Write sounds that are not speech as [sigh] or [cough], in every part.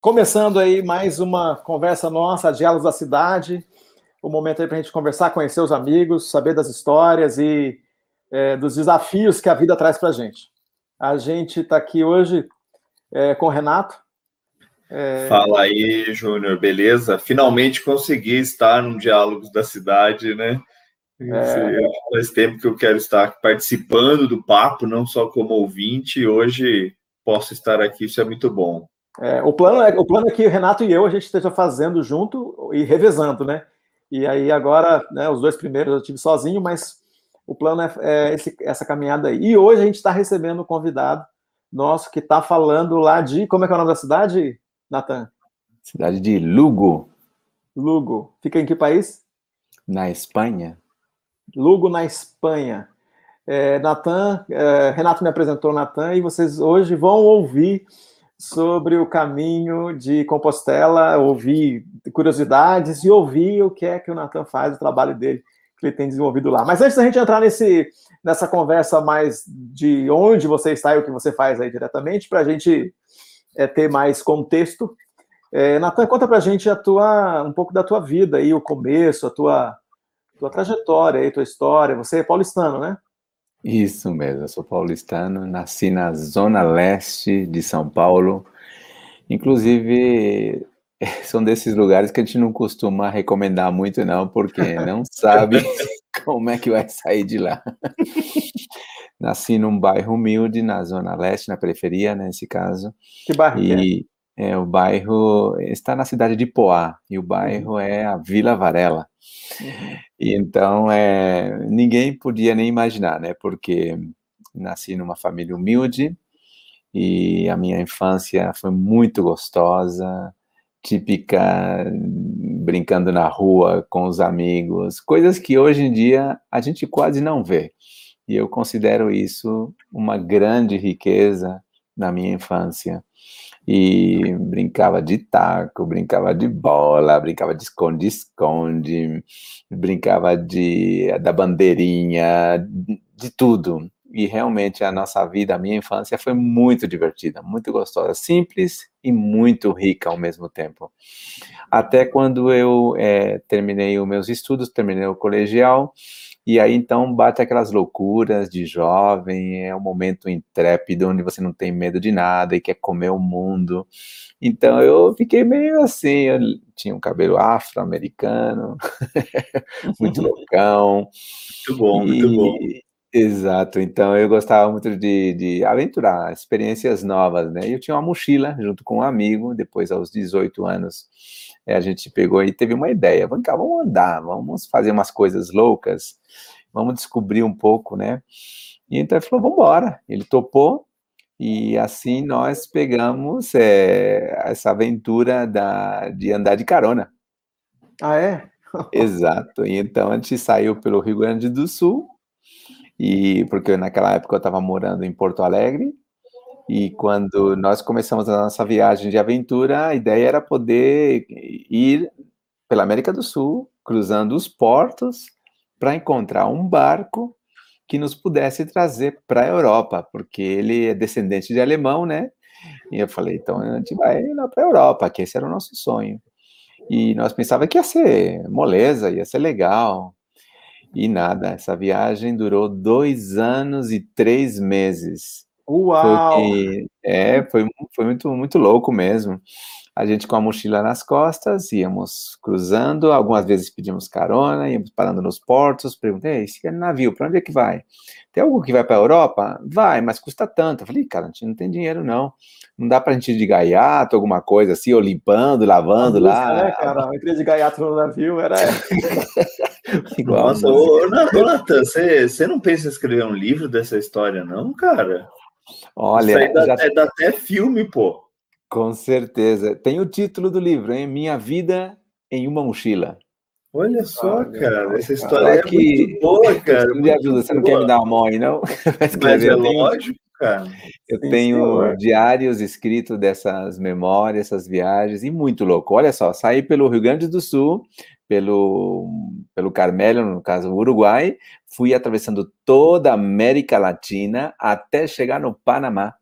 Começando aí mais uma conversa nossa, Diálogos da Cidade, o um momento aí para a gente conversar, conhecer os amigos, saber das histórias e é, dos desafios que a vida traz para a gente. A gente está aqui hoje é, com o Renato. É... Fala aí, Júnior, beleza? Finalmente consegui estar no Diálogos da Cidade, né? É... Faz tempo que eu quero estar participando do papo, não só como ouvinte, e hoje posso estar aqui, isso é muito bom. É, o, plano é, o plano é que o Renato e eu a gente esteja fazendo junto e revezando, né? E aí agora, né, os dois primeiros eu tive sozinho, mas o plano é, é esse, essa caminhada aí. E hoje a gente está recebendo um convidado nosso que está falando lá de. Como é que é o nome da cidade, Natan? Cidade de Lugo. Lugo. Fica em que país? Na Espanha. Lugo, na Espanha. É, Natan, é, Renato me apresentou Natan e vocês hoje vão ouvir sobre o caminho de Compostela, ouvir curiosidades e ouvir o que é que o Natan faz, o trabalho dele que ele tem desenvolvido lá. Mas antes da gente entrar nesse, nessa conversa mais de onde você está e o que você faz aí diretamente, para a gente é, ter mais contexto, é, Natan, conta para a gente a tua, um pouco da tua vida aí, o começo, a tua, tua trajetória aí, tua história. Você é paulistano, né? Isso mesmo, eu sou paulistano, nasci na zona leste de São Paulo. Inclusive, [laughs] são desses lugares que a gente não costuma recomendar muito, não, porque [laughs] não sabe [laughs] como é que vai sair de lá. Nasci num bairro humilde, na zona leste, na periferia, né, nesse caso. Que bairro e, é? É? O bairro está na cidade de Poá, e o bairro uhum. é a Vila Varela. Uhum. E então, é, ninguém podia nem imaginar, né? Porque nasci numa família humilde e a minha infância foi muito gostosa, típica, brincando na rua com os amigos, coisas que hoje em dia a gente quase não vê. E eu considero isso uma grande riqueza na minha infância e brincava de taco, brincava de bola, brincava de esconde-esconde, brincava de da bandeirinha, de tudo. E realmente a nossa vida, a minha infância foi muito divertida, muito gostosa, simples e muito rica ao mesmo tempo. Até quando eu é, terminei os meus estudos, terminei o colegial, e aí então bate aquelas loucuras de jovem, é um momento intrépido onde você não tem medo de nada e quer comer o mundo. Então eu fiquei meio assim, eu tinha um cabelo afro-americano, [laughs] muito loucão. Muito bom, e, muito bom. Exato, então eu gostava muito de, de aventurar, experiências novas, né? E eu tinha uma mochila junto com um amigo, depois aos 18 anos, a gente pegou e teve uma ideia, vamos cá, vamos andar, vamos fazer umas coisas loucas, vamos descobrir um pouco, né? E então ele falou, vamos embora. Ele topou, e assim nós pegamos é, essa aventura da, de andar de carona. Ah, é? [laughs] Exato. E então a gente saiu pelo Rio Grande do Sul, e porque naquela época eu estava morando em Porto Alegre, e quando nós começamos a nossa viagem de aventura, a ideia era poder ir pela América do Sul, cruzando os portos, para encontrar um barco que nos pudesse trazer para a Europa, porque ele é descendente de alemão, né? E eu falei, então a gente vai lá para a Europa, que esse era o nosso sonho. E nós pensávamos que ia ser moleza, ia ser legal. E nada, essa viagem durou dois anos e três meses. Uau! Foi, é, foi, foi muito, muito louco mesmo. A gente com a mochila nas costas, íamos cruzando, algumas vezes pedimos carona, íamos parando nos portos, perguntei, esse navio, para onde é que vai? Tem algo que vai para a Europa? Vai, mas custa tanto. Eu falei, cara, a gente não tem dinheiro, não. Não dá para a gente ir de gaiato, alguma coisa assim, ou limpando, lavando lá. Né, cara? Eu de gaiato no navio, era... [laughs] Igual Nossa, ô, Natan, você, você não pensa em escrever um livro dessa história, não, cara? Olha, Isso aí dá, já... é, dá até filme, pô. Com certeza. Tem o título do livro, hein? Minha Vida em uma Mochila. Olha só, cara, essa história é que... muito boa, cara. Me ajuda, você não quer me dar uma mão aí, não? [laughs] Mas é lógico, cara. Eu sim, tenho sim, diários escritos dessas memórias, essas viagens, e muito louco. Olha só, saí pelo Rio Grande do Sul, pelo, pelo Carmelo, no caso Uruguai, fui atravessando toda a América Latina até chegar no Panamá.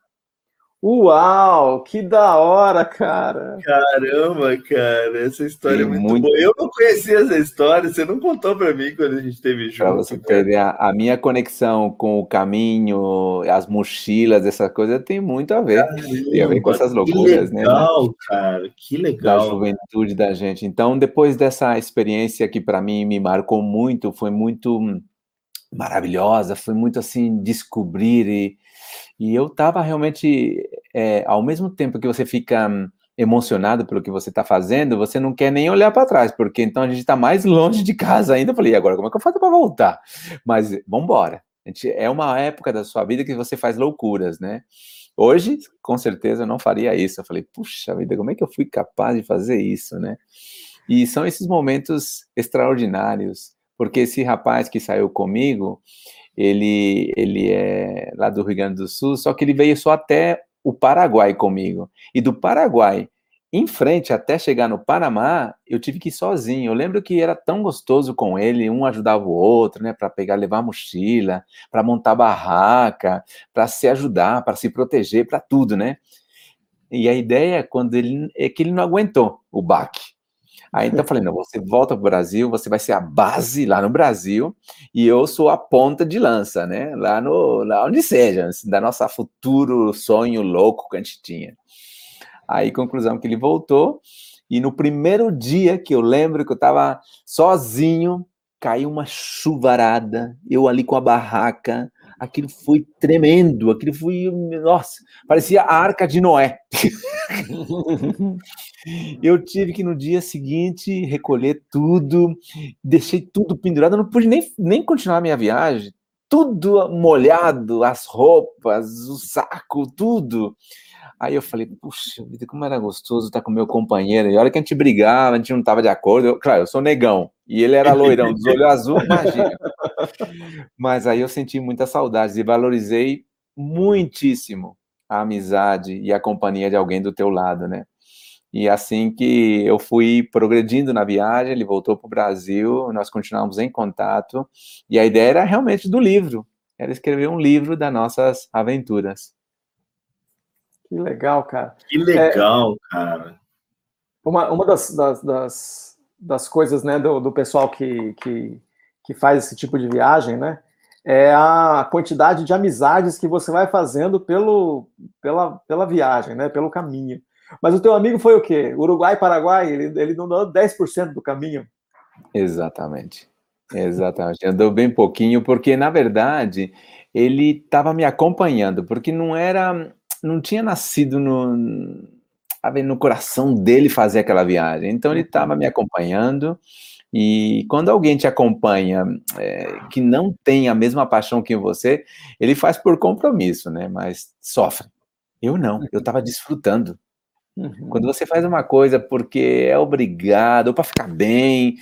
Uau, que da hora, cara! Caramba, cara, essa história Tem é muito, muito, boa. Eu não conhecia essa história, você não contou para mim quando a gente teve junto. Para você ter a, a, minha conexão com o caminho, as mochilas, essa coisa tem muito a ver. Caramba, tem a ver com essas loucuras, né? Que legal, né? cara, que legal. Da juventude da gente. Então, depois dessa experiência que para mim me marcou muito, foi muito maravilhosa, foi muito assim descobrir e e eu estava realmente, é, ao mesmo tempo que você fica hum, emocionado pelo que você está fazendo, você não quer nem olhar para trás, porque então a gente está mais longe de casa ainda. Eu falei, e agora como é que eu faço para voltar? Mas vamos embora. É uma época da sua vida que você faz loucuras, né? Hoje, com certeza, eu não faria isso. Eu falei, puxa vida, como é que eu fui capaz de fazer isso, né? E são esses momentos extraordinários, porque esse rapaz que saiu comigo, ele, ele é lá do Rio Grande do Sul, só que ele veio só até o Paraguai comigo. E do Paraguai em frente, até chegar no Panamá, eu tive que ir sozinho. Eu lembro que era tão gostoso com ele, um ajudava o outro, né, para pegar, levar mochila, para montar barraca, para se ajudar, para se proteger, para tudo, né? E a ideia quando ele é que ele não aguentou o baque. Aí então eu falei, não, você volta para o Brasil, você vai ser a base lá no Brasil, e eu sou a ponta de lança, né? Lá, no, lá onde seja, assim, da nossa futuro sonho louco que a gente tinha. Aí, conclusão que ele voltou, e no primeiro dia que eu lembro que eu estava sozinho, caiu uma chuvarada, eu ali com a barraca, aquilo foi tremendo, aquilo foi, nossa, parecia a arca de Noé. [laughs] eu tive que no dia seguinte recolher tudo, deixei tudo pendurado, eu não pude nem, nem continuar a minha viagem, tudo molhado, as roupas, o saco, tudo. Aí eu falei, puxa vida, como era gostoso estar com meu companheiro. E a hora que a gente brigava, a gente não estava de acordo. Eu, claro, eu sou negão. E ele era loirão, dos olhos azul, imagina. [laughs] Mas aí eu senti muitas saudades e valorizei muitíssimo a amizade e a companhia de alguém do teu lado, né? E assim que eu fui progredindo na viagem, ele voltou para o Brasil, nós continuamos em contato. E a ideia era realmente do livro, era escrever um livro das nossas aventuras. Que legal, cara. Que legal, é, cara. Uma, uma das, das, das, das coisas né, do, do pessoal que, que, que faz esse tipo de viagem, né? É a quantidade de amizades que você vai fazendo pelo, pela, pela viagem, né? Pelo caminho. Mas o teu amigo foi o quê? Uruguai, Paraguai? Ele, ele não andou 10% do caminho? Exatamente. Exatamente. Andou bem pouquinho, porque, na verdade, ele estava me acompanhando, porque não era não tinha nascido no, no coração dele fazer aquela viagem. Então ele estava me acompanhando. E quando alguém te acompanha é, que não tem a mesma paixão que você, ele faz por compromisso, né? Mas sofre. Eu não, eu estava desfrutando. Uhum. Quando você faz uma coisa porque é obrigado, ou para ficar bem,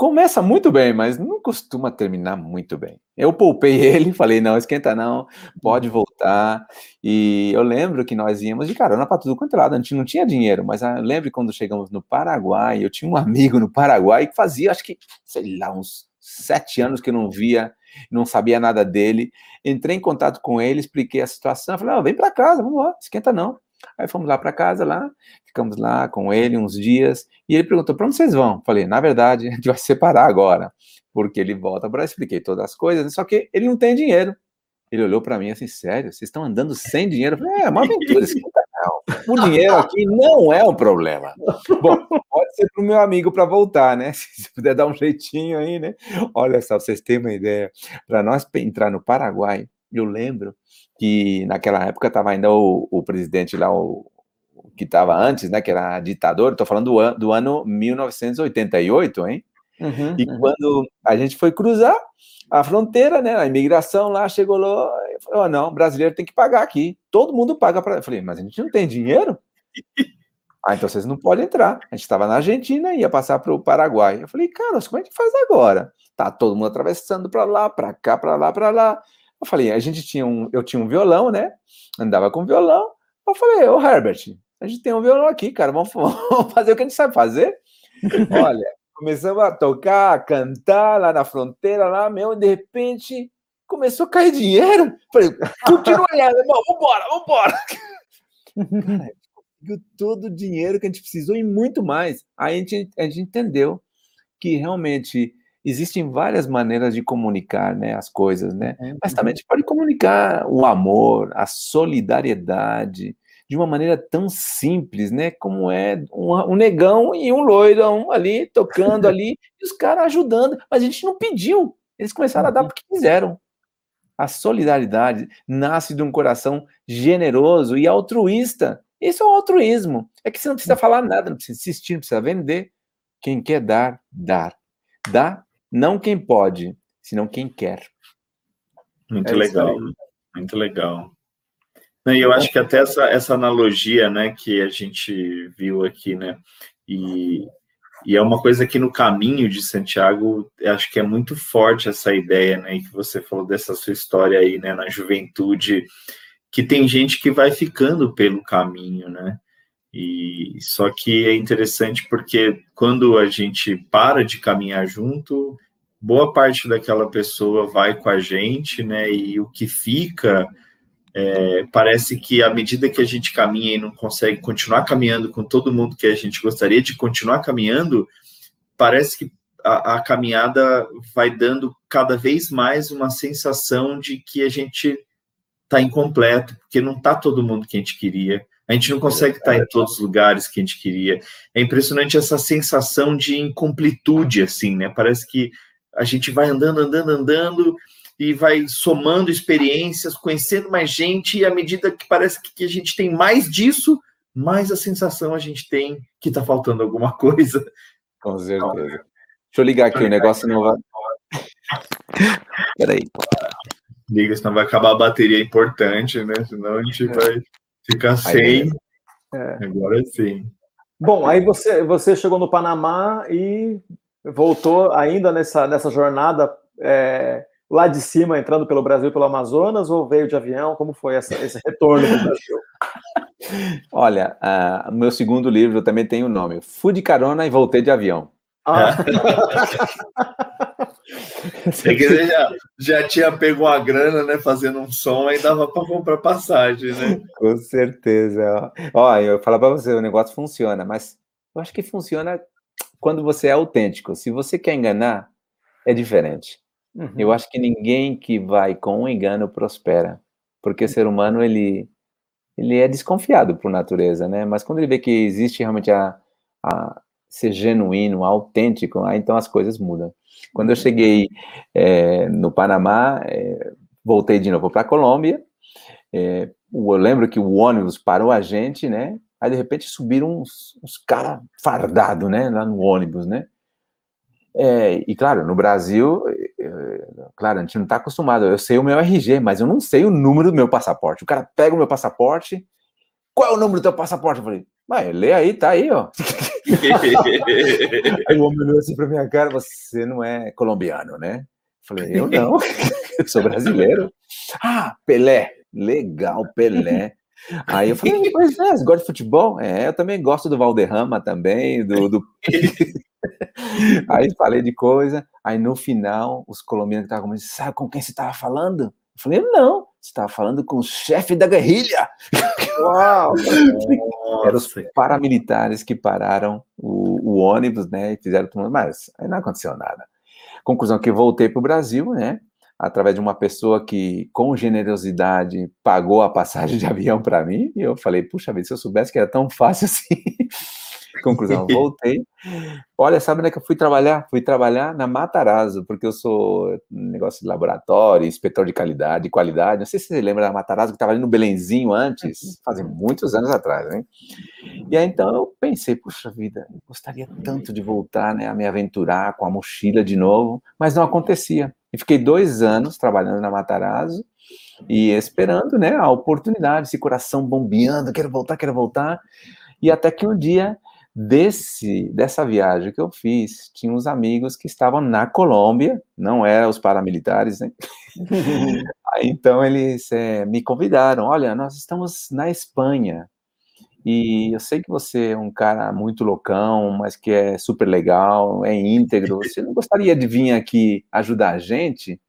começa muito bem, mas não costuma terminar muito bem. Eu poupei [laughs] ele, falei, não, esquenta não, pode voltar. E eu lembro que nós íamos de carona para tudo quanto é lado, a gente não tinha dinheiro, mas eu ah, lembro quando chegamos no Paraguai, eu tinha um amigo no Paraguai que fazia, acho que, sei lá, uns sete anos que eu não via, não sabia nada dele. Entrei em contato com ele, expliquei a situação, falei, oh, vem para casa, vamos lá, esquenta não. Aí fomos lá para casa, lá, ficamos lá com ele uns dias, e ele perguntou, para onde vocês vão? Falei, na verdade, a gente vai se separar agora, porque ele volta para expliquei todas as coisas, só que ele não tem dinheiro. Ele olhou para mim assim, sério, vocês estão andando sem dinheiro? Falei, é, uma aventura, não. O dinheiro aqui não é um problema. Bom, pode ser para o meu amigo para voltar, né? [laughs] Se puder dar um jeitinho aí, né? Olha só, vocês têm uma ideia. Para nós entrar no Paraguai, eu lembro que naquela época estava ainda o, o, presidente lá, o, que estava antes, né, que era ditador, estou falando do, do, ano 1988, hein? Uhum, e uhum. quando a gente foi cruzar a fronteira, né, a imigração lá, chegou lá, oh, não, brasileiro tem que pagar aqui, todo mundo paga para... Eu falei, mas a gente não tem dinheiro? [laughs] ah, então vocês não podem entrar. A gente estava na Argentina e ia passar para o Paraguai. Eu falei, cara, como é que faz agora? Tá todo mundo atravessando para lá, para cá, para lá, para lá. Eu falei, a gente tinha um, eu tinha um violão, né? Andava com violão. Eu falei, ô Herbert, a gente tem um violão aqui, cara, vamos, [laughs] vamos fazer o que a gente sabe fazer. Olha, começamos a tocar, a cantar lá na fronteira, lá mesmo, de repente começou a cair dinheiro. Falei, continua aí, irmão, vambora, vambora. [laughs] Cara, todo o dinheiro que a gente precisou e muito mais. Aí a gente, a gente entendeu que realmente existem várias maneiras de comunicar né, as coisas, né? É, Mas também a gente pode comunicar o amor, a solidariedade, de uma maneira tão simples, né? Como é um, um negão e um loirão ali, tocando ali, e os caras ajudando. Mas a gente não pediu, eles começaram a dar uhum. porque quiseram. A solidariedade nasce de um coração generoso e altruísta. Isso é o altruísmo. É que você não precisa falar nada, não precisa insistir, não precisa vender. Quem quer dar, dar. Dá não quem pode, senão quem quer. Muito é legal, muito legal. E eu acho que até essa, essa analogia, né, que a gente viu aqui, né, e, e é uma coisa que no caminho de Santiago, acho que é muito forte essa ideia, né, que você falou dessa sua história aí, né, na juventude, que tem gente que vai ficando pelo caminho, né, e só que é interessante porque quando a gente para de caminhar junto, boa parte daquela pessoa vai com a gente, né? E o que fica é, parece que à medida que a gente caminha e não consegue continuar caminhando com todo mundo que a gente gostaria de continuar caminhando, parece que a, a caminhada vai dando cada vez mais uma sensação de que a gente está incompleto, porque não está todo mundo que a gente queria, a gente não consegue estar em todos os lugares que a gente queria. É impressionante essa sensação de incompletude, assim, né? Parece que a gente vai andando, andando, andando e vai somando experiências, conhecendo mais gente, e à medida que parece que a gente tem mais disso, mais a sensação a gente tem que está faltando alguma [laughs] coisa. Com certeza. Deixa eu ligar aqui, o negócio não vai. [laughs] Peraí. Liga, senão vai acabar a bateria importante, né? Senão a gente vai Fica sem. É. Agora sim. Bom, aí você, você chegou no Panamá e voltou ainda nessa, nessa jornada é, lá de cima, entrando pelo Brasil, pelo Amazonas, ou veio de avião? Como foi essa, esse retorno para o Brasil? [laughs] Olha, o uh, meu segundo livro também tem o um nome. Fui de carona e voltei de avião. Ah. É [laughs] que já, já tinha pego uma grana, né? Fazendo um som, aí dava para comprar passagem, né? Com certeza. Ó, eu falo para você, o negócio funciona, mas eu acho que funciona quando você é autêntico. Se você quer enganar, é diferente. Uhum. Eu acho que ninguém que vai com um engano prospera, porque o ser humano ele ele é desconfiado por natureza, né? Mas quando ele vê que existe realmente a, a ser genuíno, autêntico, aí então as coisas mudam. Quando eu cheguei é, no Panamá, é, voltei de novo para a Colômbia. É, eu lembro que o ônibus parou a gente, né? Aí de repente subiram uns, uns caras fardados, né? Lá no ônibus, né? É, e claro, no Brasil, claro, a gente não está acostumado. Eu sei o meu RG, mas eu não sei o número do meu passaporte. O cara pega o meu passaporte. Qual é o número do teu passaporte? Eu falei, mas lê aí, tá aí, ó. [laughs] aí o homem olhou assim pra minha cara, você não é colombiano, né? Falei, eu não, [laughs] eu sou brasileiro. Ah, Pelé, legal, Pelé. Aí eu falei, pois é, você gosta de futebol? É, eu também gosto do Valderrama também, do... do... aí falei de coisa, aí no final, os colombianos que estavam comigo, sabe com quem você estava falando? Eu falei, não, você estava falando com o chefe da guerrilha. Uau! [laughs] Eram os paramilitares que pararam o, o ônibus, né, e fizeram tudo, mas aí não aconteceu nada. Conclusão que voltei para o Brasil, né, através de uma pessoa que, com generosidade, pagou a passagem de [laughs] avião para mim, e eu falei, puxa vida, se eu soubesse que era tão fácil assim, [laughs] Conclusão, voltei. Olha, sabe onde é que eu fui trabalhar? Fui trabalhar na Matarazzo, porque eu sou negócio de laboratório, inspetor de qualidade, de qualidade. Não sei se você lembra da Matarazzo, que estava ali no Belenzinho antes, uhum. fazem muitos anos atrás, hein? E aí, então, eu pensei, puxa vida, eu gostaria tanto de voltar, né, a me aventurar com a mochila de novo, mas não acontecia. E fiquei dois anos trabalhando na Matarazzo, e esperando, né, a oportunidade, esse coração bombeando, quero voltar, quero voltar. E até que um dia desse dessa viagem que eu fiz, tinha uns amigos que estavam na Colômbia, não eram os paramilitares, né? [laughs] Então eles é, me convidaram, olha, nós estamos na Espanha e eu sei que você é um cara muito loucão, mas que é super legal, é íntegro. [laughs] Você não gostaria de vir aqui ajudar a gente?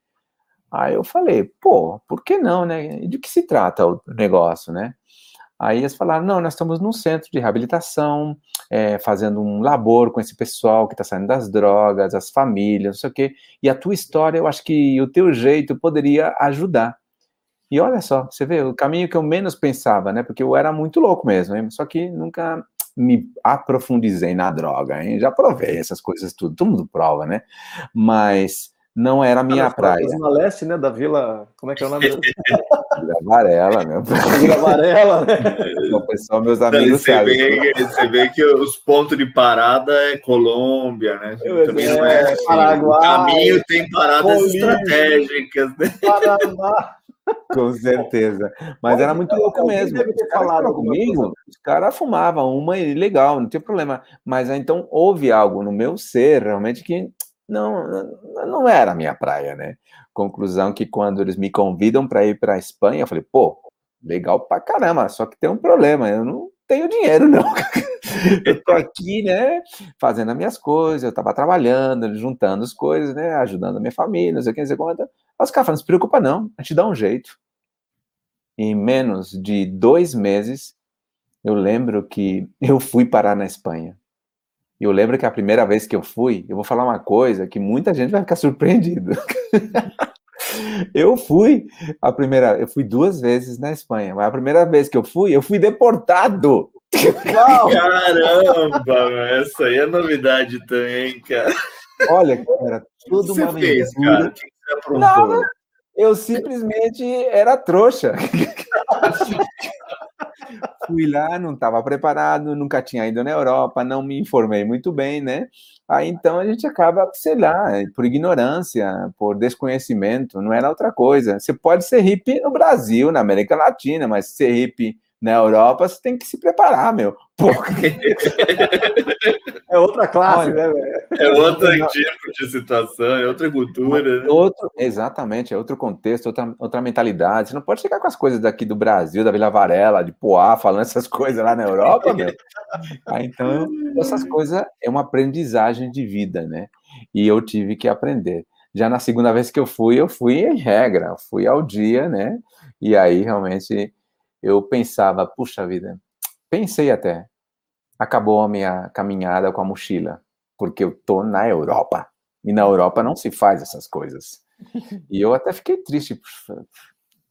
Aí eu falei, pô, por que não, né? De que se trata o negócio, né? Aí eles falaram, não, nós estamos num centro de reabilitação, é, fazendo um labor com esse pessoal que está saindo das drogas, as famílias, não sei o quê, e a tua história, eu acho que o teu jeito poderia ajudar. E olha só, você vê, o caminho que eu menos pensava, né? Porque eu era muito louco mesmo, hein? só que nunca me aprofundizei na droga, hein? Já provei essas coisas tudo, todo mundo prova, né? Mas não era a minha ah, praia. Na leste, né, da Vila, como é que é o nome? Vila Varela, meu. Vila Varela, né? O pessoal, meus amigos você sabem. Vê, você vê que os pontos de parada é Colômbia, né? Também é, não é, assim. Paraguai, o caminho tem paradas Bolívia, estratégicas, né? Paraná. Com certeza. Mas era muito louco mesmo. Deve ter falado comigo, os caras fumavam uma e legal, não tem problema. Mas então houve algo no meu ser realmente que não, não era a minha praia, né? Conclusão que quando eles me convidam para ir para a Espanha, eu falei, pô, legal pra caramba, só que tem um problema, eu não tenho dinheiro, não. [laughs] eu tô aqui, né, fazendo as minhas coisas, eu tava trabalhando, juntando as coisas, né, ajudando a minha família, não sei o que, não sei quanto. Os caras falam, não se preocupa não, a gente dá um jeito. Em menos de dois meses, eu lembro que eu fui parar na Espanha. E eu lembro que a primeira vez que eu fui, eu vou falar uma coisa que muita gente vai ficar surpreendido. [laughs] eu fui a primeira, eu fui duas vezes na Espanha, mas a primeira vez que eu fui, eu fui deportado. Caramba, essa aí é novidade também, cara. Olha, era tudo uma fez, cara? O que você aprontou? Não, eu simplesmente era trouxa. [laughs] Fui lá, não estava preparado, nunca tinha ido na Europa, não me informei muito bem, né? Aí então a gente acaba, sei lá, por ignorância, por desconhecimento, não era outra coisa. Você pode ser hippie no Brasil, na América Latina, mas ser hippie na Europa, você tem que se preparar, meu. Porque... [laughs] é outra classe, Olha, né? É outro tipo de situação, é outra cultura. Né? Outro, exatamente, é outro contexto, outra, outra mentalidade. Você não pode chegar com as coisas daqui do Brasil, da Vila Varela, de Poá, falando essas [laughs] coisas lá na Europa, meu. Ah, então, essas coisas é uma aprendizagem de vida, né? E eu tive que aprender. Já na segunda vez que eu fui, eu fui em regra, fui ao dia, né? E aí realmente eu pensava, puxa vida, pensei até, acabou a minha caminhada com a mochila, porque eu tô na Europa, e na Europa não se faz essas coisas. [laughs] E eu até fiquei triste,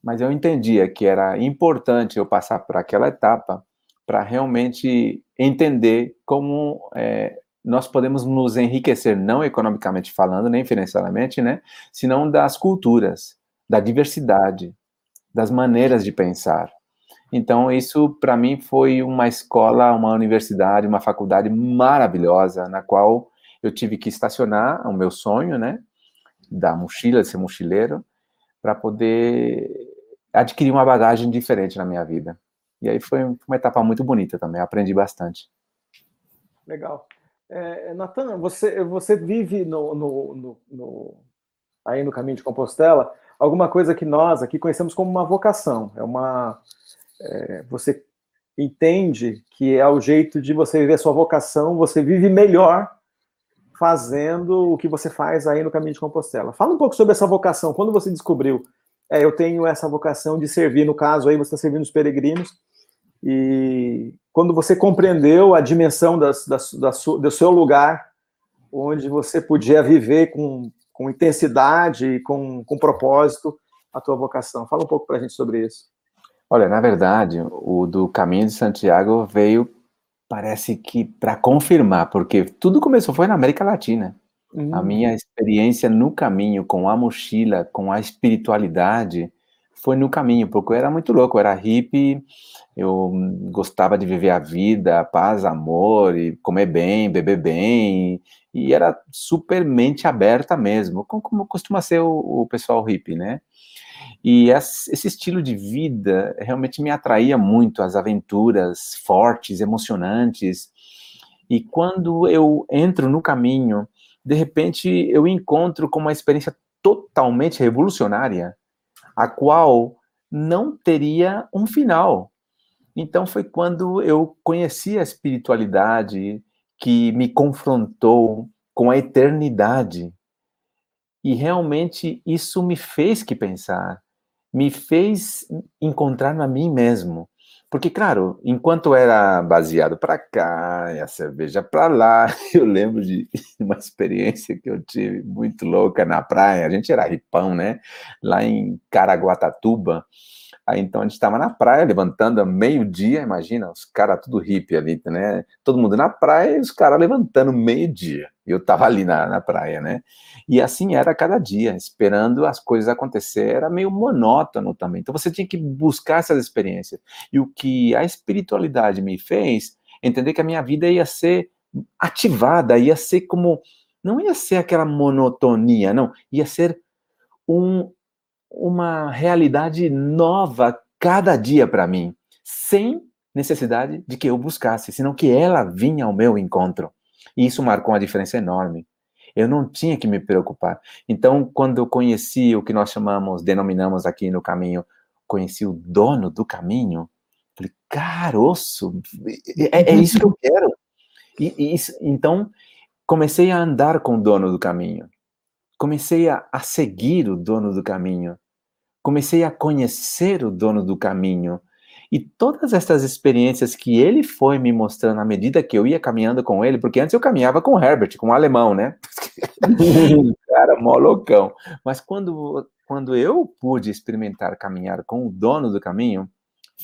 mas eu entendia que era importante eu passar por aquela etapa para realmente entender como é, nós podemos nos enriquecer, não economicamente falando, nem financeiramente, né, senão das culturas, da diversidade, das maneiras de pensar. Então, isso para mim foi uma escola, uma universidade, uma faculdade maravilhosa, na qual eu tive que estacionar o meu sonho, né, da mochila, de ser mochileiro, para poder adquirir uma bagagem diferente na minha vida. E aí foi uma etapa muito bonita também, aprendi bastante. Legal. É, Natan, você, você vive no, no, no, no, aí no caminho de Compostela alguma coisa que nós aqui conhecemos como uma vocação, é uma é, você entende que é o jeito de você viver a sua vocação, você vive melhor fazendo o que você faz aí no caminho de Compostela. Fala um pouco sobre essa vocação. Quando você descobriu, é, eu tenho essa vocação de servir, no caso aí você está servindo os peregrinos, e quando você compreendeu a dimensão das, das, das, do seu lugar, onde você podia viver com, com intensidade e com, com propósito a tua vocação. Fala um pouco para a gente sobre isso. Olha, na verdade, o do Caminho de Santiago veio, parece que para confirmar, porque tudo começou foi na América Latina. Uhum. A minha experiência no caminho, com a mochila, com a espiritualidade, foi no caminho, porque eu era muito louco, eu era hippie, eu gostava de viver a vida, paz, amor, e comer bem, beber bem, e, era super mente aberta mesmo, como, como costuma ser o, o pessoal hippie, né? E esse estilo de vida realmente me atraía muito, as aventuras fortes, emocionantes. E quando eu entro no caminho, de repente eu encontro com uma experiência totalmente revolucionária, a qual não teria um final. Então foi quando eu conheci a espiritualidade que me confrontou com a eternidade E realmente isso me fez que pensar, me fez encontrar a mim mesmo. Porque, claro, enquanto era baseado para cá e a cerveja para lá, [laughs] eu lembro de [laughs] uma experiência que eu tive muito louca na praia. A gente era ripão, né? Lá em Caraguatatuba. Aí então a gente estava na praia, levantando meio-dia, imagina, os caras tudo hippie ali, né? Todo mundo na praia e os caras levantando meio-dia. Eu estava ali na, na praia, né? E assim era cada dia, esperando as coisas acontecer, era meio monótono também. Então você tinha que buscar essas experiências. E o que a espiritualidade me fez, entender que a minha vida ia ser ativada, ia ser como. Não ia ser aquela monotonia, não. Ia ser um, uma realidade nova cada dia para mim, sem necessidade de que eu buscasse, senão que ela vinha ao meu encontro. E isso marcou uma diferença enorme. Eu não tinha que me preocupar. Então, quando eu conheci o que nós chamamos, denominamos aqui no caminho, conheci o dono do caminho, falei, caroço, é, é isso que eu quero. E, e então, comecei a andar com o dono do caminho. Comecei a, a seguir o dono do caminho comecei a conhecer o dono do caminho. E todas essas experiências que ele foi me mostrando à medida que eu ia caminhando com ele, porque antes eu caminhava com o Herbert, com o alemão, né? [laughs] Cara, mó loucão. Mas quando, quando eu pude experimentar caminhar com o dono do caminho,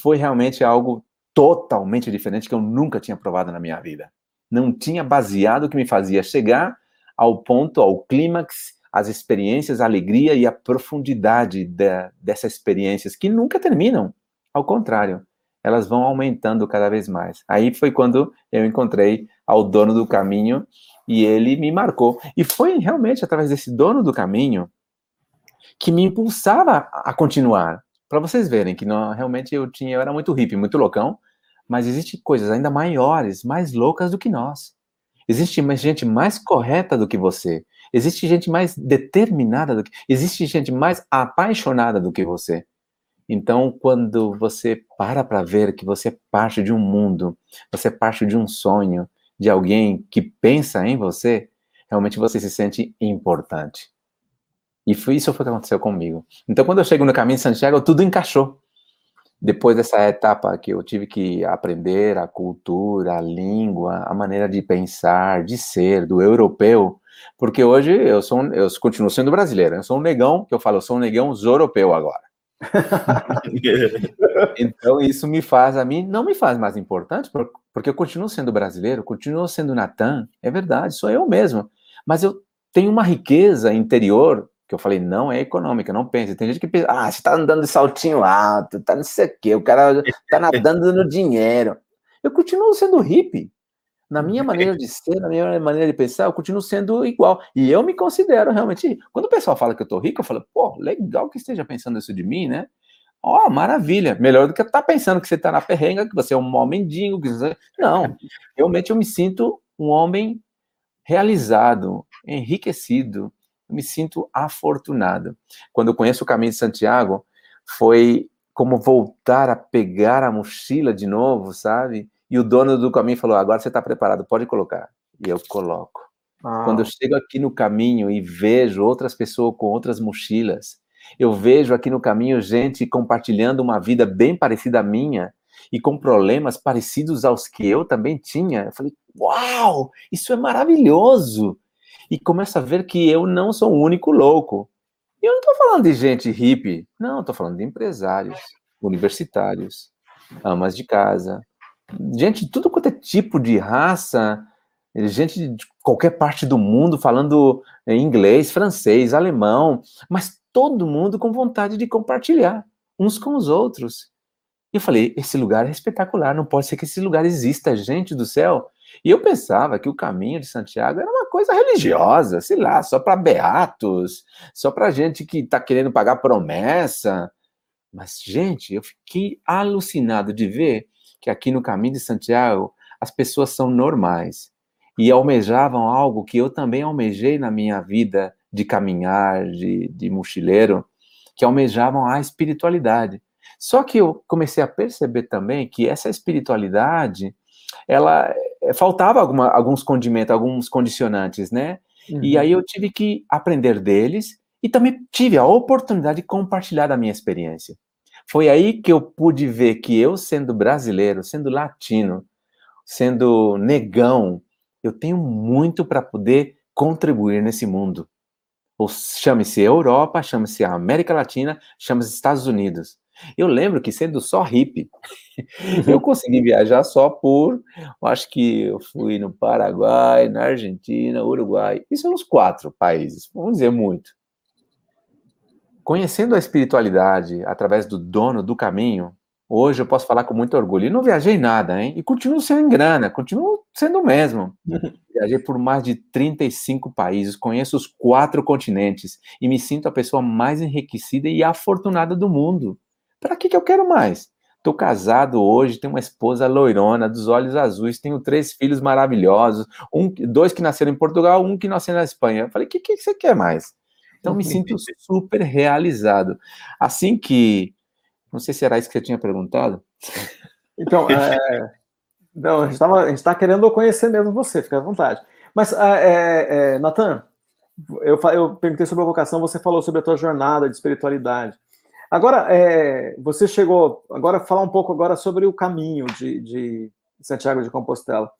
foi realmente algo totalmente diferente que eu nunca tinha provado na minha vida. Não tinha baseado o que me fazia chegar ao ponto, ao clímax as experiências, a alegria e a profundidade de, dessas experiências que nunca terminam. Ao contrário, elas vão aumentando cada vez mais. Aí foi quando eu encontrei ao dono do caminho e ele me marcou. E foi realmente através desse dono do caminho que me impulsava a continuar. Para vocês verem que não, realmente eu tinha, eu era muito hippie, muito loucão, mas existem coisas ainda maiores, mais loucas do que nós. Existe gente mais correta do que você. Existe gente mais determinada do que. Existe gente mais apaixonada do que você. Então, quando você para para ver que você é parte de um mundo, você é parte de um sonho, de alguém que pensa em você, realmente você se sente importante. E foi isso que aconteceu comigo. Então, quando eu chego no caminho de Santiago, tudo encaixou. Depois dessa etapa que eu tive que aprender a cultura, a língua, a maneira de pensar, de ser, do europeu, porque hoje eu sou eu continuo sendo brasileiro, eu sou um negão, que eu falo, eu sou um negão europeu agora. [laughs] então isso me faz a mim, não me faz mais importante, porque eu continuo sendo brasileiro, continuo sendo Natan, é verdade, sou eu mesmo. Mas eu tenho uma riqueza interior que eu falei, não é econômica, não pense. Tem gente que pensa, ah, você tá andando de saltinho alto, tá não sei o quê, o cara tá nadando no dinheiro. Eu continuo sendo hippie. Na minha maneira de ser, na minha maneira de pensar, eu continuo sendo igual. E eu me considero realmente. Quando o pessoal fala que eu tô rico, eu falo, pô, legal que esteja pensando isso de mim, né? Ó, oh, maravilha. Melhor do que estar tá pensando que você tá na perrenga, que você é um homem mendigo. Que você... [laughs] Não, realmente eu me sinto um homem realizado, enriquecido. Eu me sinto afortunado. Quando eu conheço o caminho de Santiago, foi como voltar a pegar a mochila de novo, sabe? E o dono do caminho falou: agora você está preparado, pode colocar. E eu coloco. Ah. Quando eu chego aqui no caminho e vejo outras pessoas com outras mochilas, eu vejo aqui no caminho gente compartilhando uma vida bem parecida à minha e com problemas parecidos aos que eu também tinha. Eu falei: uau, isso é maravilhoso! E começo a ver que eu não sou o único louco. E eu não estou falando de gente hippie, não, estou falando de empresários, universitários, amas de casa, gente de tudo quanto é tipo de raça, gente de qualquer parte do mundo falando inglês, francês, alemão, mas todo mundo com vontade de compartilhar uns com os outros. E eu falei, esse lugar é espetacular, não pode ser que esse lugar exista, gente do céu. E eu pensava que o caminho de Santiago era uma coisa religiosa, sei lá, só para beatos, só para gente que está querendo pagar promessa. Mas, gente, eu fiquei alucinado de ver que aqui no caminho de Santiago as pessoas são normais e almejavam algo que eu também almejei na minha vida de caminhar, de, de mochileiro, que almejavam a espiritualidade. Só que eu comecei a perceber também que essa espiritualidade, ela eh, faltava alguma, alguns condimentos, alguns condicionantes, né? Uhum. E aí eu tive que aprender deles e também tive a oportunidade de compartilhar a minha experiência. Foi aí que eu pude ver que eu, sendo brasileiro, sendo latino, sendo negão, eu tenho muito para poder contribuir nesse mundo. Chame-se Europa, chame-se América Latina, chame-se Estados Unidos. Eu lembro que sendo só hippie, [laughs] eu consegui viajar só por, acho que eu fui no Paraguai, na Argentina, Uruguai, isso são os quatro países, vamos dizer muito. Conhecendo a espiritualidade através do dono do caminho, hoje eu posso falar com muito orgulho. E não viajei nada, hein? E continuo sendo grana, continuo sendo o mesmo. [laughs] Viajei por mais de 35 países, conheço os quatro continentes e me sinto a pessoa mais enriquecida e afortunada do mundo. Para que, que eu quero mais? Estou casado hoje, tenho uma esposa loirona, dos olhos azuis, tenho três filhos maravilhosos, um, dois que nasceram em Portugal, um que nasceu na Espanha. Eu falei, o que, que você quer mais? Então, me sinto super realizado. Assim que. Não sei se era isso que você tinha perguntado. Então, [laughs] é, não, a gente está querendo conhecer mesmo você, fica à vontade. Mas, é, é, é, Natan, eu, eu perguntei sobre a vocação, você falou sobre a tua jornada de espiritualidade. Agora, é, você chegou, agora falar um pouco agora sobre o caminho de, de Santiago de Compostela.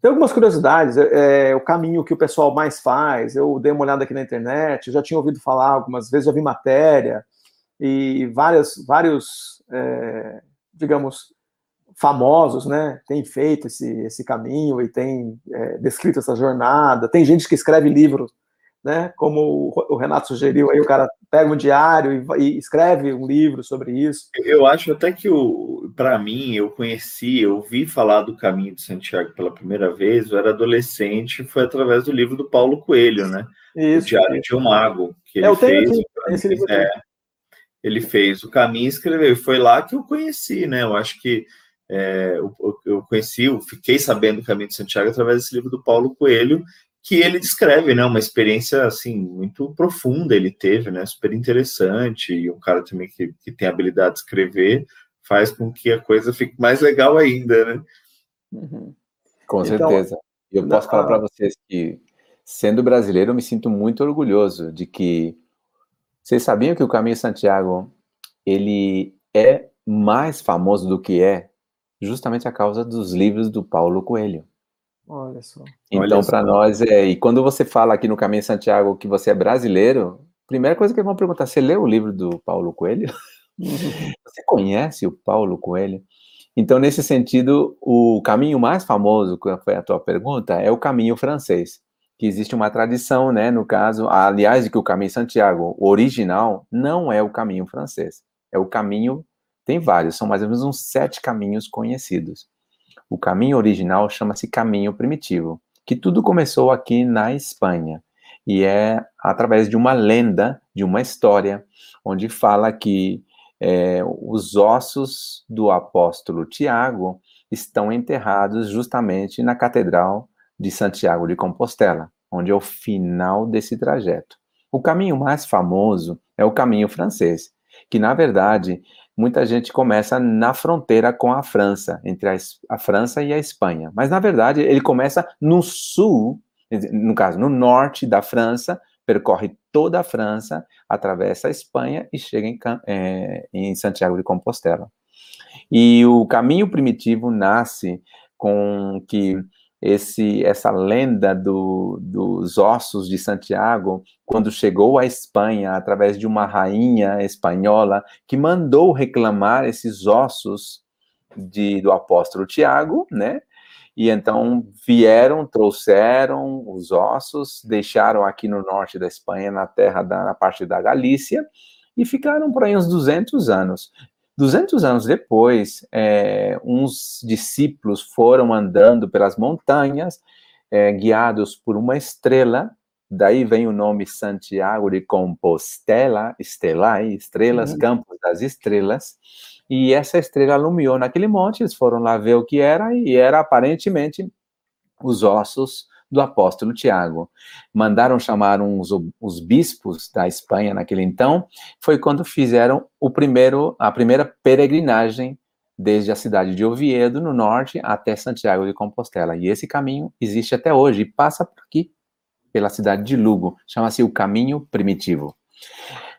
Tem algumas curiosidades, é, é, o caminho que o pessoal mais faz, eu dei uma olhada aqui na internet, já tinha ouvido falar algumas vezes, já vi matéria, e várias, vários, é, digamos, famosos, né, têm feito esse, esse caminho e têm é, descrito essa jornada, tem gente que escreve livros né? Como o Renato sugeriu, aí o cara pega um diário e, e escreve um livro sobre isso. Eu acho até que o, para mim, eu conheci, eu ouvi falar do Caminho de Santiago pela primeira vez, eu era adolescente, foi através do livro do Paulo Coelho, né? Isso. O Diário de um Mago, que é, ele fez. Aqui, esse livro é, ele fez o caminho e escreveu. Foi lá que eu conheci, né? Eu acho que é, eu, eu, conheci, eu fiquei sabendo o Caminho de Santiago através desse livro do Paulo Coelho, que ele descreve, né, uma experiência assim muito profunda ele teve, né, super interessante e um cara também que, que tem habilidade de escrever faz com que a coisa fique mais legal ainda, né? Uhum. Com então, certeza. Eu posso falar para vocês que sendo brasileiro eu me sinto muito orgulhoso de que vocês sabiam que o Caminho Santiago ele é mais famoso do que é justamente a causa dos livros do Paulo Coelho. Olha só. Então, para nós, é. E quando você fala aqui no Caminho Santiago que você é brasileiro, primeira coisa que vão perguntar: você leu o livro do Paulo Coelho? Uhum. [laughs] Você conhece o Paulo Coelho? Então, nesse sentido, o caminho mais famoso, que foi a tua pergunta, é o caminho francês. Que existe uma tradição, né? No caso, aliás, de que o caminho Santiago original não é o caminho francês. É o caminho, tem vários, são mais ou menos uns sete caminhos conhecidos. O caminho original chama-se caminho primitivo, que tudo começou aqui na Espanha e é através de uma lenda, de uma história, onde fala que é, os ossos do apóstolo Tiago estão enterrados justamente na Catedral de Santiago de Compostela, onde é o final desse trajeto. O caminho mais famoso é o caminho francês, que na verdade muita gente começa na fronteira com a França, entre a, a, França e a Espanha. Mas, na verdade, ele começa no sul, no caso, no norte da França, percorre toda a França, atravessa a Espanha e chega em, é, em Santiago de Compostela. E o caminho primitivo nasce com que esse, essa lenda do, dos ossos de Santiago, quando chegou à Espanha, através de uma rainha espanhola, que mandou reclamar esses ossos de, do apóstolo Tiago, né? E então vieram, trouxeram os ossos, deixaram aqui no norte da Espanha, na terra da na parte da Galícia, e ficaram por aí uns 200 anos. 200 anos depois, é, uns discípulos foram andando pelas montanhas, é, guiados por uma estrela, daí vem o nome Santiago de Compostela, Estelai, estrelas, uhum. campos das estrelas, e essa estrela iluminou naquele monte, eles foram lá ver o que era, e era aparentemente os ossos do apóstolo Tiago. Mandaram chamar uns os bispos da Espanha naquele então, foi quando fizeram o primeiro a primeira peregrinagem desde a cidade de Oviedo, no norte, até Santiago de Compostela. E esse caminho existe até hoje e passa por aqui. pela cidade de Lugo, chama-se o Caminho Primitivo.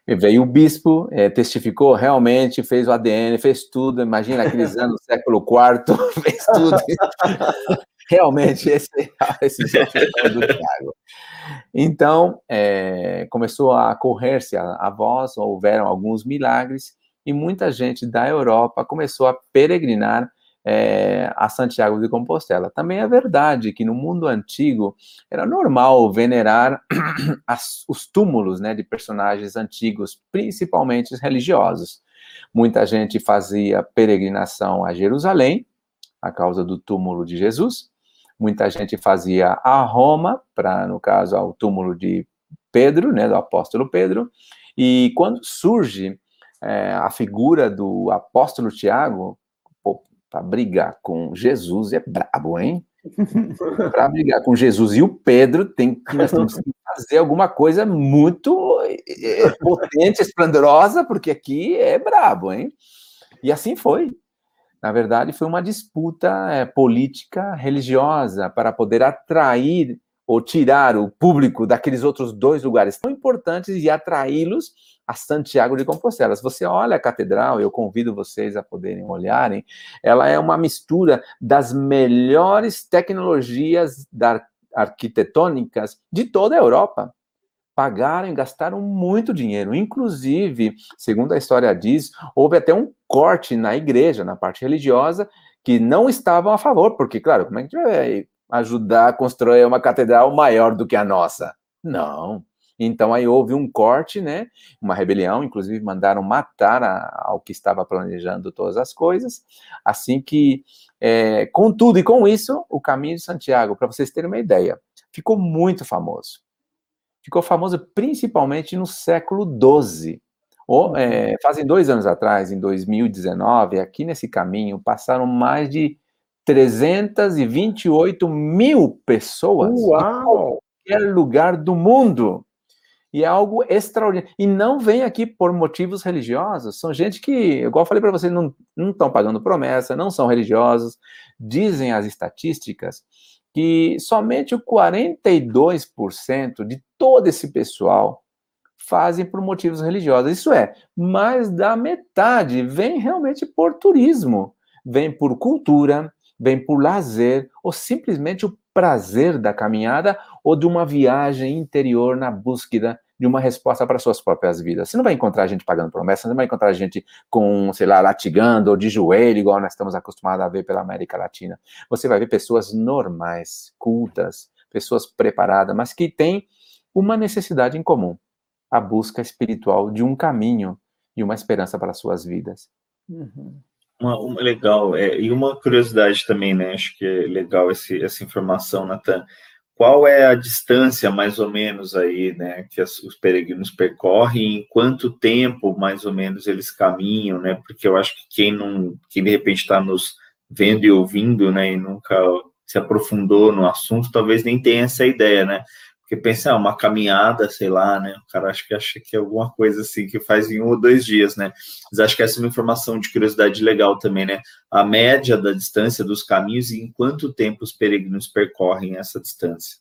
E veio o bispo, é, testificou realmente, fez o ADN, fez tudo. Imagina aqueles [laughs] anos, século IV, [laughs] fez tudo. [laughs] realmente, [laughs] esse, esse do Tiago. Então, é, começou a correr-se a, a voz, houveram alguns milagres, e muita gente da Europa começou a peregrinar é, a Santiago de Compostela. Também é verdade que no mundo antigo era normal venerar [clears throat] as, os túmulos né, de personagens antigos, principalmente religiosos. Muita gente fazia peregrinação a Jerusalém, a causa do túmulo de Jesus. Muita gente fazia a Roma, para, no caso, ao túmulo de Pedro, né, do apóstolo Pedro. E quando surge é, a figura do apóstolo Tiago, para brigar com Jesus é brabo, hein? [laughs] para brigar com Jesus e o Pedro, tem que, nós temos que fazer alguma coisa muito é, potente, esplendorosa, porque aqui é brabo, hein? E assim foi. Na verdade, foi uma disputa é, política religiosa para poder atrair ou tirar o público daqueles outros dois lugares tão importantes e atraí-los a Santiago de Compostela. Se você olha a catedral, eu convido vocês a poderem olharem, ela é uma mistura das melhores tecnologias da arquitetônicas de toda a Europa. Pagaram e gastaram muito dinheiro. Inclusive, segundo a história diz, houve até um corte na igreja, na parte religiosa, que não estavam a favor, porque, claro, como é que vai ajudar a construir uma catedral maior do que a nossa? Não. Então aí houve um corte, né? Uma rebelião, inclusive mandaram matar a, ao que estava planejando todas as coisas. Assim que, é, com tudo e com isso, o Caminho de Santiago, para vocês terem uma ideia, ficou muito famoso. Ficou famoso principalmente no século XII. Ou, é, fazem dois anos atrás, em 2019, aqui nesse caminho passaram mais de 328 mil pessoas Uau! em qualquer lugar do mundo. E é algo extraordinário. E não vem aqui por motivos religiosos. São gente que, igual eu falei para vocês, não estão pagando promessa, não são religiosos. Dizem as estatísticas que somente o 42% de todo esse pessoal fazem por motivos religiosos. Isso é, mais da metade vem realmente por turismo, vem por cultura, vem por lazer ou simplesmente o prazer da caminhada ou de uma viagem interior na búsqueda de uma resposta para suas próprias vidas. Você não vai encontrar gente pagando promessas, você não vai encontrar gente com, sei lá, latigando ou de joelho, igual nós estamos acostumados a ver pela América Latina. Você vai ver pessoas normais, cultas, pessoas preparadas, mas que têm uma necessidade em comum: a busca espiritual de um caminho e uma esperança para suas vidas. Uhum. Uma, uma, legal, é, e uma curiosidade também, né? Acho que é legal esse, essa informação, Natan. Qual é a distância, mais ou menos, aí, né, que as, os peregrinos percorrem, em quanto tempo, mais ou menos, eles caminham, né? Porque eu acho que quem não, quem de repente está nos vendo e ouvindo, né, e nunca se aprofundou no assunto, talvez nem tenha essa ideia, né? Porque pensa, ah, uma caminhada, sei lá, né? O cara acha que acha que é alguma coisa assim que faz em um ou dois dias, né? Mas acho que essa é uma informação de curiosidade legal também, né? A média da distância dos caminhos e em quanto tempo os peregrinos percorrem essa distância.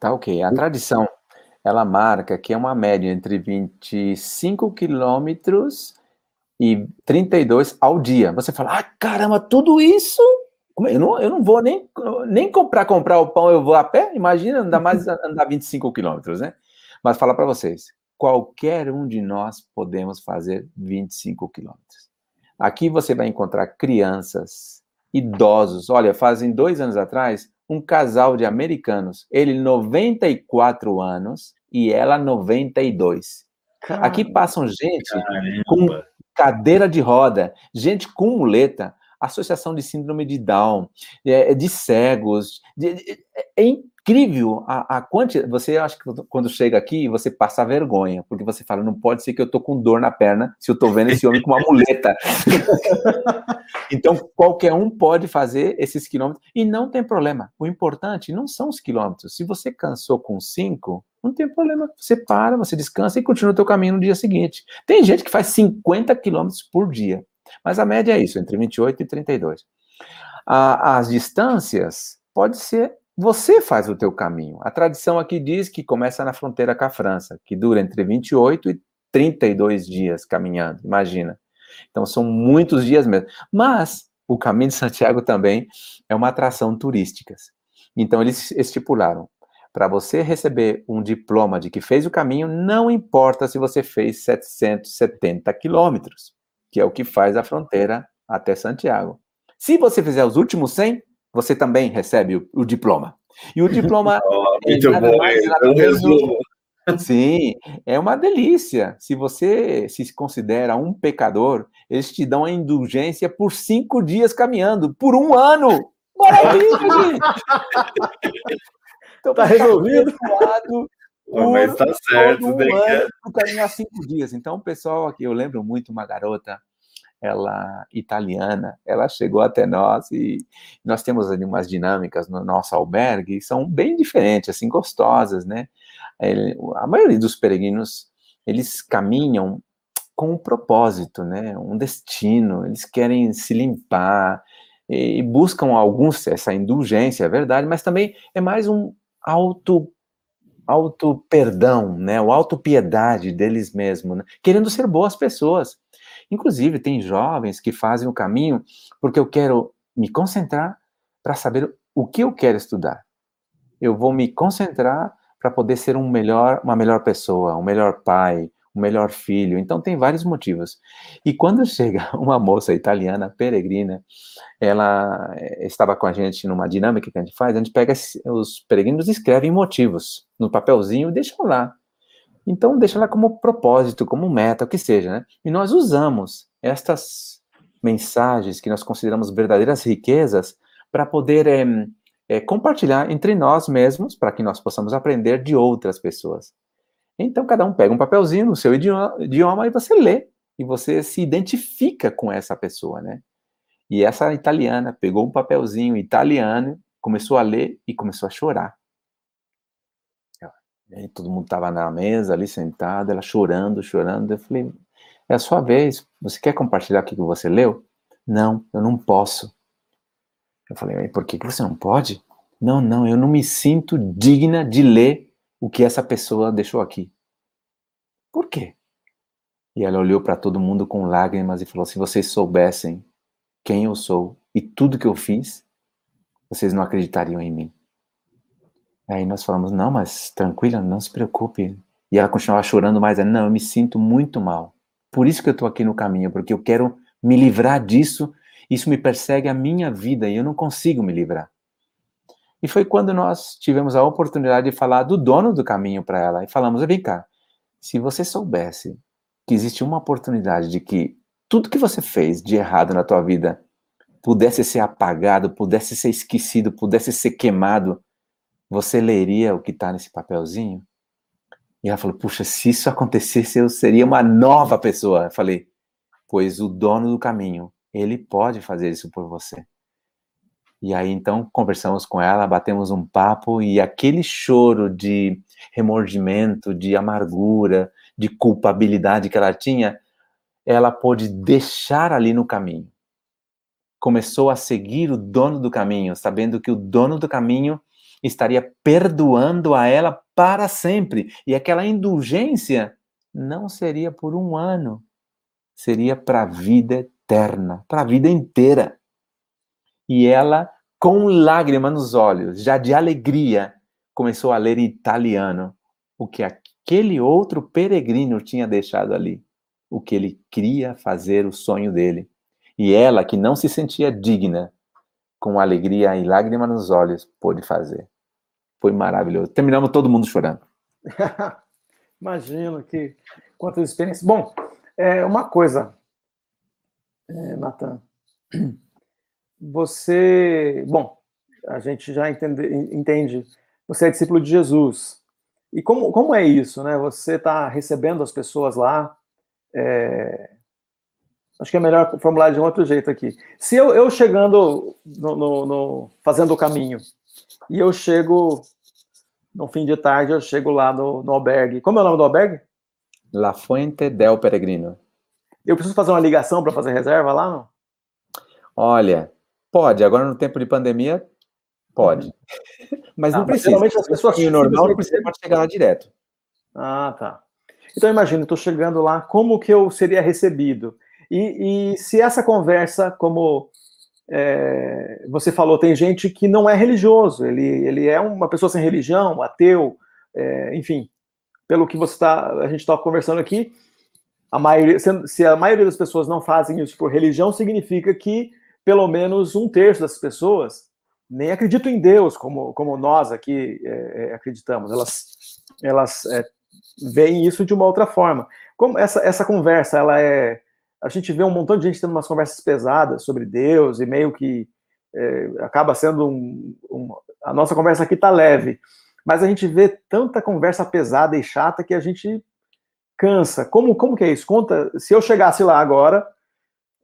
Tá ok. A tradição, ela marca que é uma média entre 25 quilômetros e 32 ao dia. Você fala, ah, caramba, tudo isso eu não, eu não vou nem, nem comprar comprar o pão, eu vou a pé. Imagina, ainda mais [laughs] andar 25 quilômetros, né? Mas falar para vocês, qualquer um de nós podemos fazer 25 quilômetros. Aqui você vai encontrar crianças, idosos. Olha, fazem dois anos atrás, um casal de americanos, ele 94 anos e ela 92. Caramba. Aqui passam gente Caramba. com cadeira de roda, gente com muleta, associação de síndrome de Down, é, de cegos. De, de, é incrível a, a quantidade. Você acha que quando chega aqui, você passa vergonha, porque você fala, não pode ser que eu tô com dor na perna se eu tô vendo esse homem com uma muleta. [laughs] então, qualquer um pode fazer esses quilômetros e não tem problema. O importante não são os quilômetros. Se você cansou com cinco, não tem problema. Você para, você descansa e continua o teu caminho no dia seguinte. Tem gente que faz 50 quilômetros por dia. Mas a média é isso, entre 28 e 32. as distâncias pode ser Você faz o teu caminho. A tradição aqui diz que começa na fronteira com a França, que dura entre 28 e 32 dias caminhando, imagina. Então são muitos dias mesmo. Mas o caminho de Santiago também é uma atração turística. Então eles estipularam para você receber um diploma de que fez o caminho, não importa se você fez 770 quilômetros, que é o que faz a fronteira até Santiago. Se você fizer os últimos 100, você também recebe o, o diploma. E o diploma. [laughs] oh, muito é bom, mais, é resumo. Sim, é uma delícia. Se você se considera um pecador, eles te dão a indulgência por cinco dias caminhando, por um ano. Maravilha, gente! [laughs] Então, tá resolvido. Mas tá certo. Um ano, que... caminhar cinco dias. Então, o pessoal aqui, eu lembro muito uma garota ela italiana, ela chegou até nós e nós temos ali umas dinâmicas no nosso albergue, são bem diferentes, assim, gostosas, né? A maioria dos peregrinos, eles caminham com um propósito, né? Um destino, eles querem se limpar e buscam alguns essa indulgência, é verdade, mas também é mais um auto auto perdão, né? O auto piedade deles mesmos, né? querendo ser boas pessoas. Inclusive, tem jovens que fazem o caminho porque eu quero me concentrar para saber o que eu quero estudar. Eu vou me concentrar para poder ser um melhor, uma melhor pessoa, um melhor pai, um melhor filho. Então tem vários motivos. E quando [laughs] chega uma moça italiana peregrina, ela eh, estava com a gente numa dinâmica que a gente faz, a gente pega os peregrinos escreve motivos no papelzinho e deixa lá. Então, deixa lá como propósito, como meta, o que seja, né? E nós usamos estas mensagens que nós consideramos verdadeiras riquezas para poder é, é, compartilhar entre nós mesmos, para que nós possamos aprender de outras pessoas. Então, cada um pega um papelzinho no seu idioma, e você lê, e você se identifica com essa pessoa, né? E essa italiana pegou um papelzinho italiano, começou a ler e começou a chorar. Todo mundo estava na mesa ali sentado, ela chorando, chorando. Eu falei, é a sua vez, você quer compartilhar o que você leu? Não, eu não posso. Eu falei, por que você não pode? Não, não, eu não me sinto digna de ler o que essa pessoa deixou aqui. Por quê? E ela olhou para todo mundo com lágrimas e falou: se vocês soubessem quem eu sou e tudo que eu fiz, vocês não acreditariam em mim. Aí nós falamos, não, mas tranquila, não se preocupe. E ela continuava chorando mais, não, eu me sinto muito mal. Por isso que eu estou aqui no caminho, porque eu quero me livrar disso, isso me persegue a minha vida e eu não consigo me livrar. E foi quando nós tivemos a oportunidade de falar do dono do caminho para ela. E falamos, vem cá, se você soubesse que existe uma oportunidade de que tudo que você fez de errado na tua vida pudesse ser apagado, pudesse ser esquecido, pudesse ser queimado, você leria o que está nesse papelzinho? E ela falou: Puxa, se isso acontecesse, eu seria uma nova pessoa. Eu falei: Pois o dono do caminho, ele pode fazer isso por você. E aí então conversamos com ela, batemos um papo e aquele choro de remordimento, de amargura, de culpabilidade que ela tinha, ela pôde deixar ali no caminho. Começou a seguir o dono do caminho, sabendo que o dono do caminho estaria perdoando a ela para sempre. E aquela indulgência não seria por um ano, seria para a vida eterna, para a vida inteira. E ela, com lágrima nos olhos, já de alegria, começou a ler em italiano o que aquele outro peregrino tinha deixado ali, o que ele queria fazer, o sonho dele. E ela, que não se sentia digna, com alegria e lágrima nos olhos, pôde fazer. Foi maravilhoso. Terminamos todo mundo chorando. [laughs] Imagino que quantas experiências. Bom, é uma coisa, é, Natan. Você, bom, a gente já entende, entende, você é discípulo de Jesus. E como, como é isso, né? Você está recebendo as pessoas lá. É, acho que é melhor formular de um outro jeito aqui. Se eu, eu chegando no, no, no, fazendo o caminho e eu chego no fim de tarde, eu chego lá no, no albergue. Como é o nome do albergue? La Fuente del Peregrino. Eu preciso fazer uma ligação para fazer reserva lá, não? Olha, pode. Agora no tempo de pandemia, pode. [laughs] Mas ah, não precisa. Geralmente as pessoas normal não precisa pode chegar lá direto. Ah, tá. Então imagina, estou chegando lá, como que eu seria recebido? E, e se essa conversa, como é, você falou, tem gente que não é religioso, ele, ele é uma pessoa sem religião, ateu, é, enfim, pelo que você tá, a gente está conversando aqui, a maioria, se a maioria das pessoas não fazem isso por religião, significa que pelo menos um terço das pessoas nem acreditam em Deus, como, como nós aqui é, é acreditamos. Elas, elas é, veem isso de uma outra forma. Como essa, essa conversa, ela é. A gente vê um montão de gente tendo umas conversas pesadas sobre Deus e meio que é, acaba sendo um, um, A nossa conversa aqui tá leve, mas a gente vê tanta conversa pesada e chata que a gente cansa. Como, como que é isso? Conta, se eu chegasse lá agora,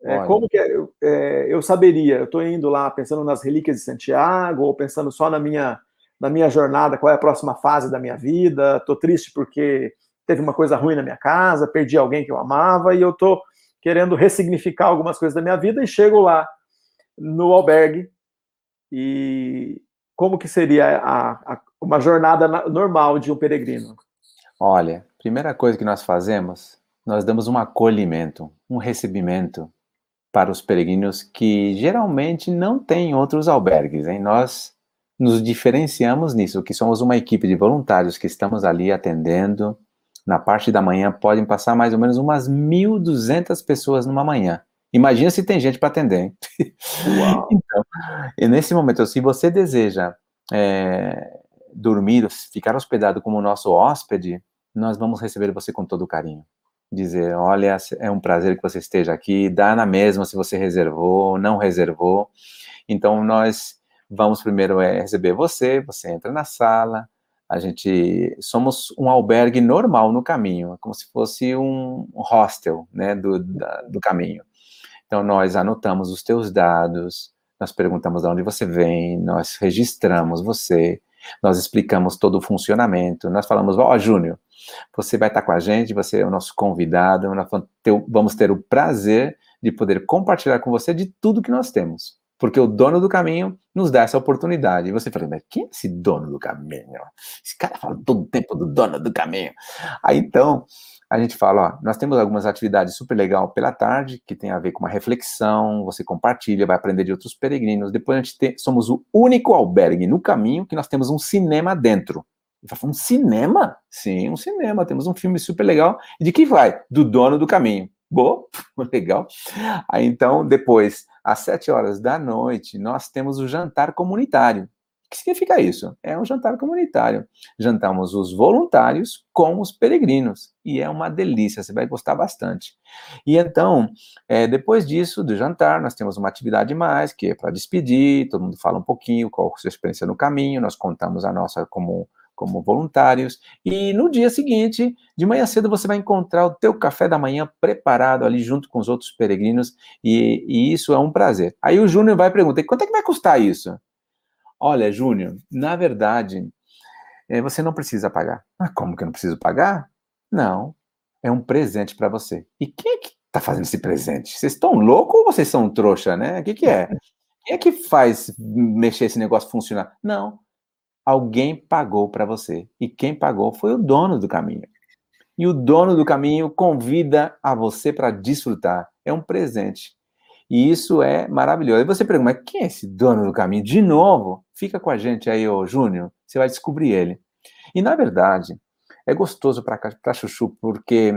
é, como que é, eu, é, eu saberia? Eu estou indo lá pensando nas relíquias de Santiago, ou pensando só na minha da minha jornada, qual é a próxima fase da minha vida, estou triste porque teve uma coisa ruim na minha casa, perdi alguém que eu amava e eu estou querendo ressignificar algumas coisas da minha vida e chego lá no albergue e como que seria a, a, uma jornada normal de um peregrino? Olha, primeira coisa que nós fazemos, nós damos um acolhimento, um recebimento para os peregrinos que geralmente não têm outros albergues, hein? Nós nos diferenciamos nisso, que somos uma equipe de voluntários que estamos ali atendendo. Na parte da manhã podem passar mais ou menos umas 1.200 pessoas numa manhã. Imagina se tem gente para atender. Hein? Uau. [laughs] então, e nesse momento, se você deseja é, dormir, ficar hospedado como nosso hóspede, nós vamos receber você com todo carinho. Dizer, olha, é um prazer que você esteja aqui, dá na mesma se você reservou, não reservou. Então, nós vamos primeiro é, receber você, você entra na sala, a gente somos um albergue normal no caminho, como se fosse um hostel, né, do, da, do caminho. Então nós anotamos os teus dados, nós perguntamos de onde você vem, nós registramos você, nós explicamos todo o funcionamento, nós falamos, ó, oh, Júnior, você vai estar com a gente, você é o nosso convidado, nós vamos ter o prazer de poder compartilhar com você de tudo que nós temos porque o dono do caminho nos dá essa oportunidade. E você fala, mas quem é esse dono do caminho? Esse cara fala todo tempo do dono do caminho. Aí então, a gente fala, ó, nós temos algumas atividades super legal pela tarde, que tem a ver com uma reflexão, você compartilha, vai aprender de outros peregrinos. Depois a gente tem, somos o único albergue no caminho que nós temos um cinema dentro. Um cinema? Sim, um cinema. Temos um filme super legal. E de quem vai? Do dono do caminho. Boa, [laughs] legal. Aí então, depois às sete horas da noite, nós temos o jantar comunitário. O que significa isso? É um jantar comunitário. Jantamos os voluntários com os peregrinos. E é uma delícia, você vai gostar bastante. E então, é, depois disso, do jantar, nós temos uma atividade mais, que é para despedir, todo mundo fala um pouquinho qual a sua experiência no caminho, nós contamos a nossa como como voluntários. E no dia seguinte, de manhã cedo, você vai encontrar o teu café da manhã preparado ali junto com os outros peregrinos, e, e isso é um prazer. Aí o Júnior vai perguntar, quanto é que vai custar isso? Olha, Júnior, na verdade, é, você não precisa pagar. Mas como que eu não preciso pagar? Não, é um presente para você. E quem é que está fazendo esse presente? Vocês estão loucos ou vocês são trouxa, né? O que, que é? [laughs] Quem é que faz mexer esse negócio funcionar? Não, alguém pagou para você. E quem pagou foi o dono do caminho. E o dono do caminho convida a você para desfrutar. É um presente. E isso é maravilhoso. E você pergunta, mas quem é esse dono do caminho? De novo, fica com a gente aí, ô Júnior, você vai descobrir ele. E na verdade, é gostoso para Chuchu, porque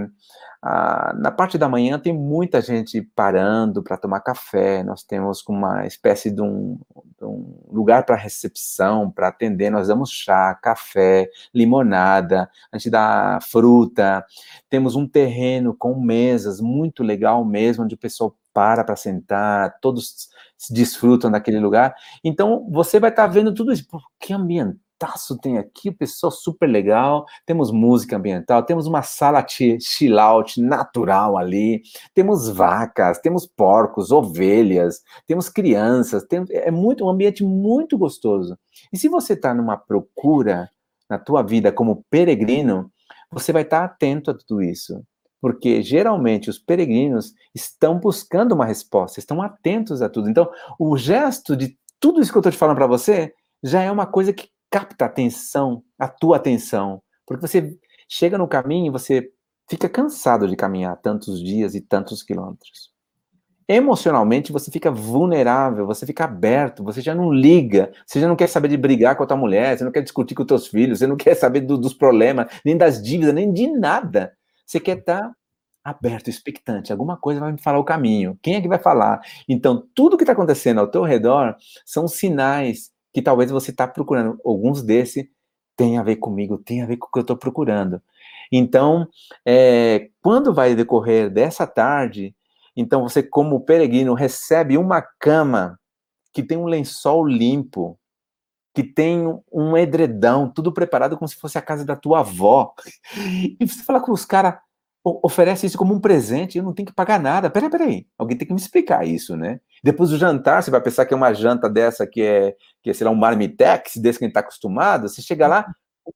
ah, na parte da manhã tem muita gente parando para tomar café, nós temos uma espécie de um, de um lugar para recepção, para atender, nós damos chá, café, limonada, a gente dá fruta, temos um terreno com mesas, muito legal mesmo, onde o pessoal para para sentar, todos se desfrutam daquele lugar. Então, você vai estar tá vendo tudo isso. Pô, que ambientaço tem aqui, o pessoal super legal, temos música ambiental, temos uma sala chill out natural ali, temos vacas, temos porcos, ovelhas, temos crianças, tem, é muito um ambiente muito gostoso. E se você está numa procura na tua vida como peregrino, você vai estar tá atento a tudo isso. Porque geralmente os peregrinos estão buscando uma resposta, estão atentos a tudo. Então, o gesto de tudo isso que eu estou te falando para você já é uma coisa que capta a atenção, a tua atenção, porque você chega no caminho e você fica cansado de caminhar tantos dias e tantos quilômetros. Emocionalmente, você fica vulnerável, você fica aberto, você já não liga, você já não quer saber de brigar com a tua mulher, você não quer discutir com os teus filhos, você não quer saber do, dos problemas, nem das dívidas, nem de nada. Você quer estar tá aberto, expectante. Alguma coisa vai me falar o caminho. Quem é que vai falar? Então, tudo que está acontecendo ao teu redor são sinais que talvez você está procurando. Alguns desses têm a ver comigo, tem a ver com o que eu estou procurando. Então, é, quando vai decorrer dessa tarde, então você, como peregrino, recebe uma cama que tem um lençol limpo, que tem um edredão, tudo preparado como se fosse a casa da tua avó. E você fala com os caras, oferece isso como um presente, eu não tenho que pagar nada. Peraí, peraí, alguém tem que me explicar isso, né? Depois do jantar, você vai pensar que é uma janta dessa que é, que é sei lá, um marmitex, desse que a gente está acostumado. Você chega lá,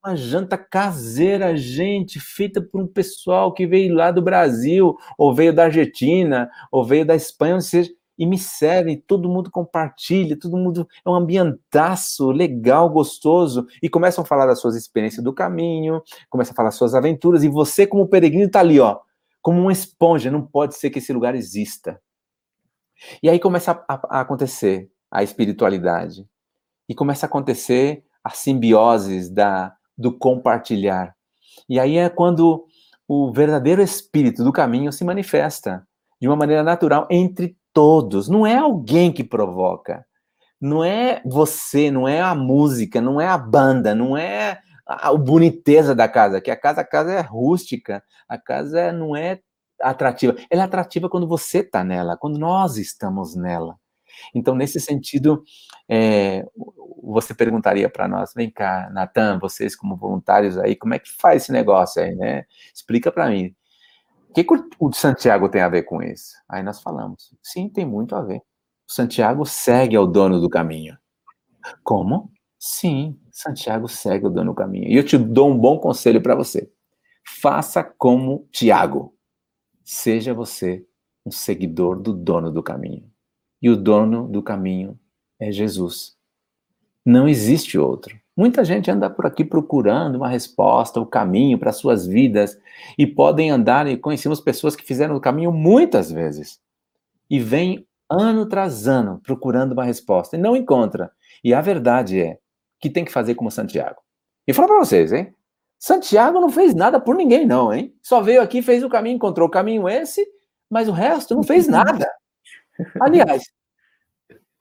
uma janta caseira, gente, feita por um pessoal que veio lá do Brasil, ou veio da Argentina, ou veio da Espanha, ou seja, e me serve, todo mundo compartilha, todo mundo é um ambientaço legal, gostoso, e começam a falar das suas experiências do caminho, começam a falar das suas aventuras, e você, como peregrino, está ali, ó, como uma esponja, não pode ser que esse lugar exista. E aí começa a, a acontecer a espiritualidade, e começa a acontecer a simbiose da, do compartilhar. E aí é quando o verdadeiro espírito do caminho se manifesta de uma maneira natural entre todos, não é alguém que provoca. Não é você, não é a música, não é a banda, não é a, boniteza da casa, que a casa, a casa é rústica, a casa não é atrativa. Ela é atrativa quando você está nela, quando nós estamos nela. Então, nesse sentido, é, você perguntaria para nós, vem cá, Natan, vocês como voluntários aí, como é que faz esse negócio aí, né? Explica para mim que, que o Santiago tem a ver com isso? Aí nós falamos, sim, tem muito a ver. O Santiago segue ao dono do caminho. Como? Sim, Santiago segue o dono do caminho. E eu te dou um bom conselho para você. Faça como Tiago. Seja você um seguidor do dono do caminho. E o dono do caminho é Jesus. Não existe outro. Muita gente anda por aqui procurando uma resposta, o caminho para suas vidas, e podem andar, e conhecemos pessoas que fizeram o caminho muitas vezes, e vem ano tras ano procurando uma resposta, e não encontra. E a verdade é que tem que fazer como Santiago. E falo para vocês, hein? Santiago não fez nada por ninguém, não, hein? Só veio aqui, fez o caminho, encontrou o caminho esse, mas o resto não fez nada. [laughs] Aliás,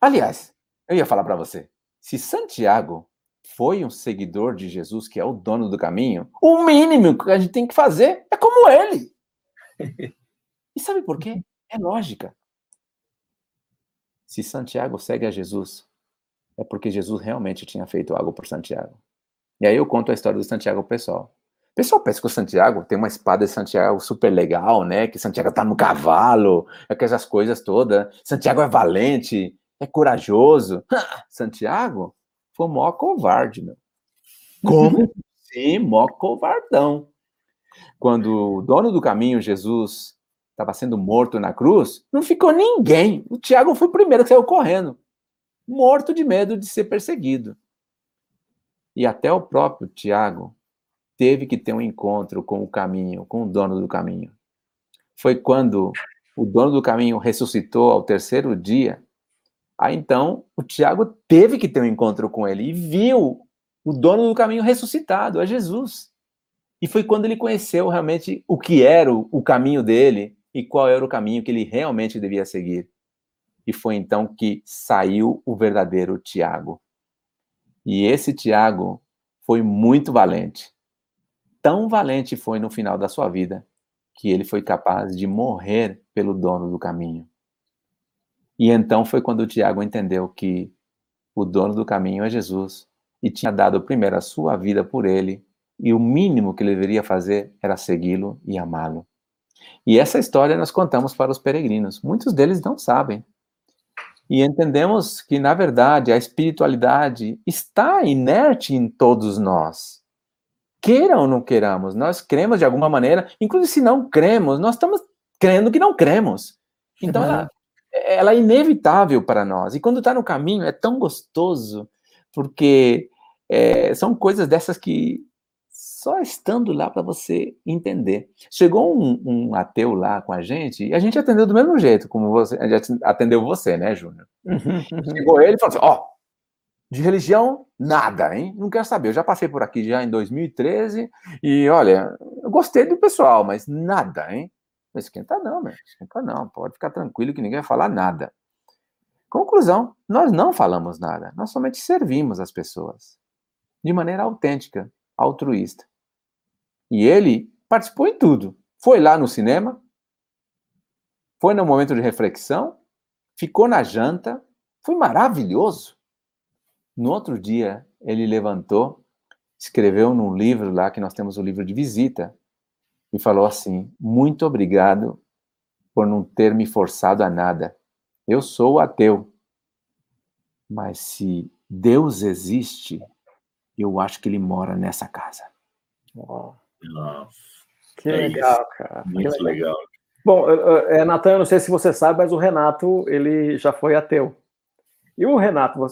aliás, eu ia falar para você, se Santiago foi um seguidor de Jesus, que é o dono do caminho, o mínimo que a gente tem que fazer é como ele. E sabe por quê? É lógica. Se Santiago segue a Jesus, é porque Jesus realmente tinha feito algo por Santiago. E aí eu conto a história do Santiago pessoal. Pessoal pensa que o Santiago tem uma espada de Santiago super legal, né? Que Santiago tá no cavalo, aquelas coisas todas. Santiago é valente, é corajoso. [laughs] Santiago foi mó covarde, meu. Como? [laughs] Sim, mó covardão. Quando o dono do caminho, Jesus, estava sendo morto na cruz, não ficou ninguém. O Tiago foi o primeiro que saiu correndo, morto de medo de ser perseguido. E até o próprio Tiago teve que ter um encontro com o caminho, com o dono do caminho. Foi quando o dono do caminho ressuscitou ao terceiro dia Aí então o Tiago teve que ter um encontro com ele e viu o dono do caminho ressuscitado, é Jesus. E foi quando ele conheceu realmente o que era o, o caminho dele e qual era o caminho que ele realmente devia seguir. E foi então que saiu o verdadeiro Tiago. E esse Tiago foi muito valente. Tão valente foi no final da sua vida que ele foi capaz de morrer pelo dono do caminho. E então foi quando o Tiago entendeu que o dono do caminho é Jesus e tinha dado primeiro a sua vida por ele, e o mínimo que ele deveria fazer era segui-lo e amá-lo. E essa história nós contamos para os peregrinos. Muitos deles não sabem. E entendemos que, na verdade, a espiritualidade está inerte em todos nós. Queiram ou não queiramos, nós cremos de alguma maneira, inclusive se não cremos, nós estamos crendo que não cremos. Então, uhum. ela, ela é inevitável para nós. E quando está no caminho é tão gostoso, porque é, são coisas dessas que só estando lá para você entender. Chegou um, um, ateu lá com a gente e a gente atendeu do mesmo jeito, como você atendeu você, né, Júnior? Chegou ele e falou assim: ó, oh, de religião, nada, hein? Não quero saber. Eu já passei por aqui já em 2013 e olha, eu gostei do pessoal, mas nada, hein? Não esquenta não, meu. Esquenta não. Pode ficar tranquilo que ninguém vai falar nada. Conclusão: nós não falamos nada. Nós somente servimos as pessoas de maneira autêntica, altruísta. E ele participou em tudo. Foi lá no cinema, foi no momento de reflexão, ficou na janta, foi maravilhoso. No outro dia, ele levantou, escreveu num livro lá, que nós temos o livro de visita, e falou assim: Muito obrigado por não ter me forçado a nada. Eu sou ateu. Mas se Deus existe, eu acho que ele mora nessa casa. Oh. Nossa. Que é legal, isso. cara. Muito legal. legal. Bom, é, Natan, eu não sei se você sabe, mas o Renato, ele já foi ateu. E o Renato,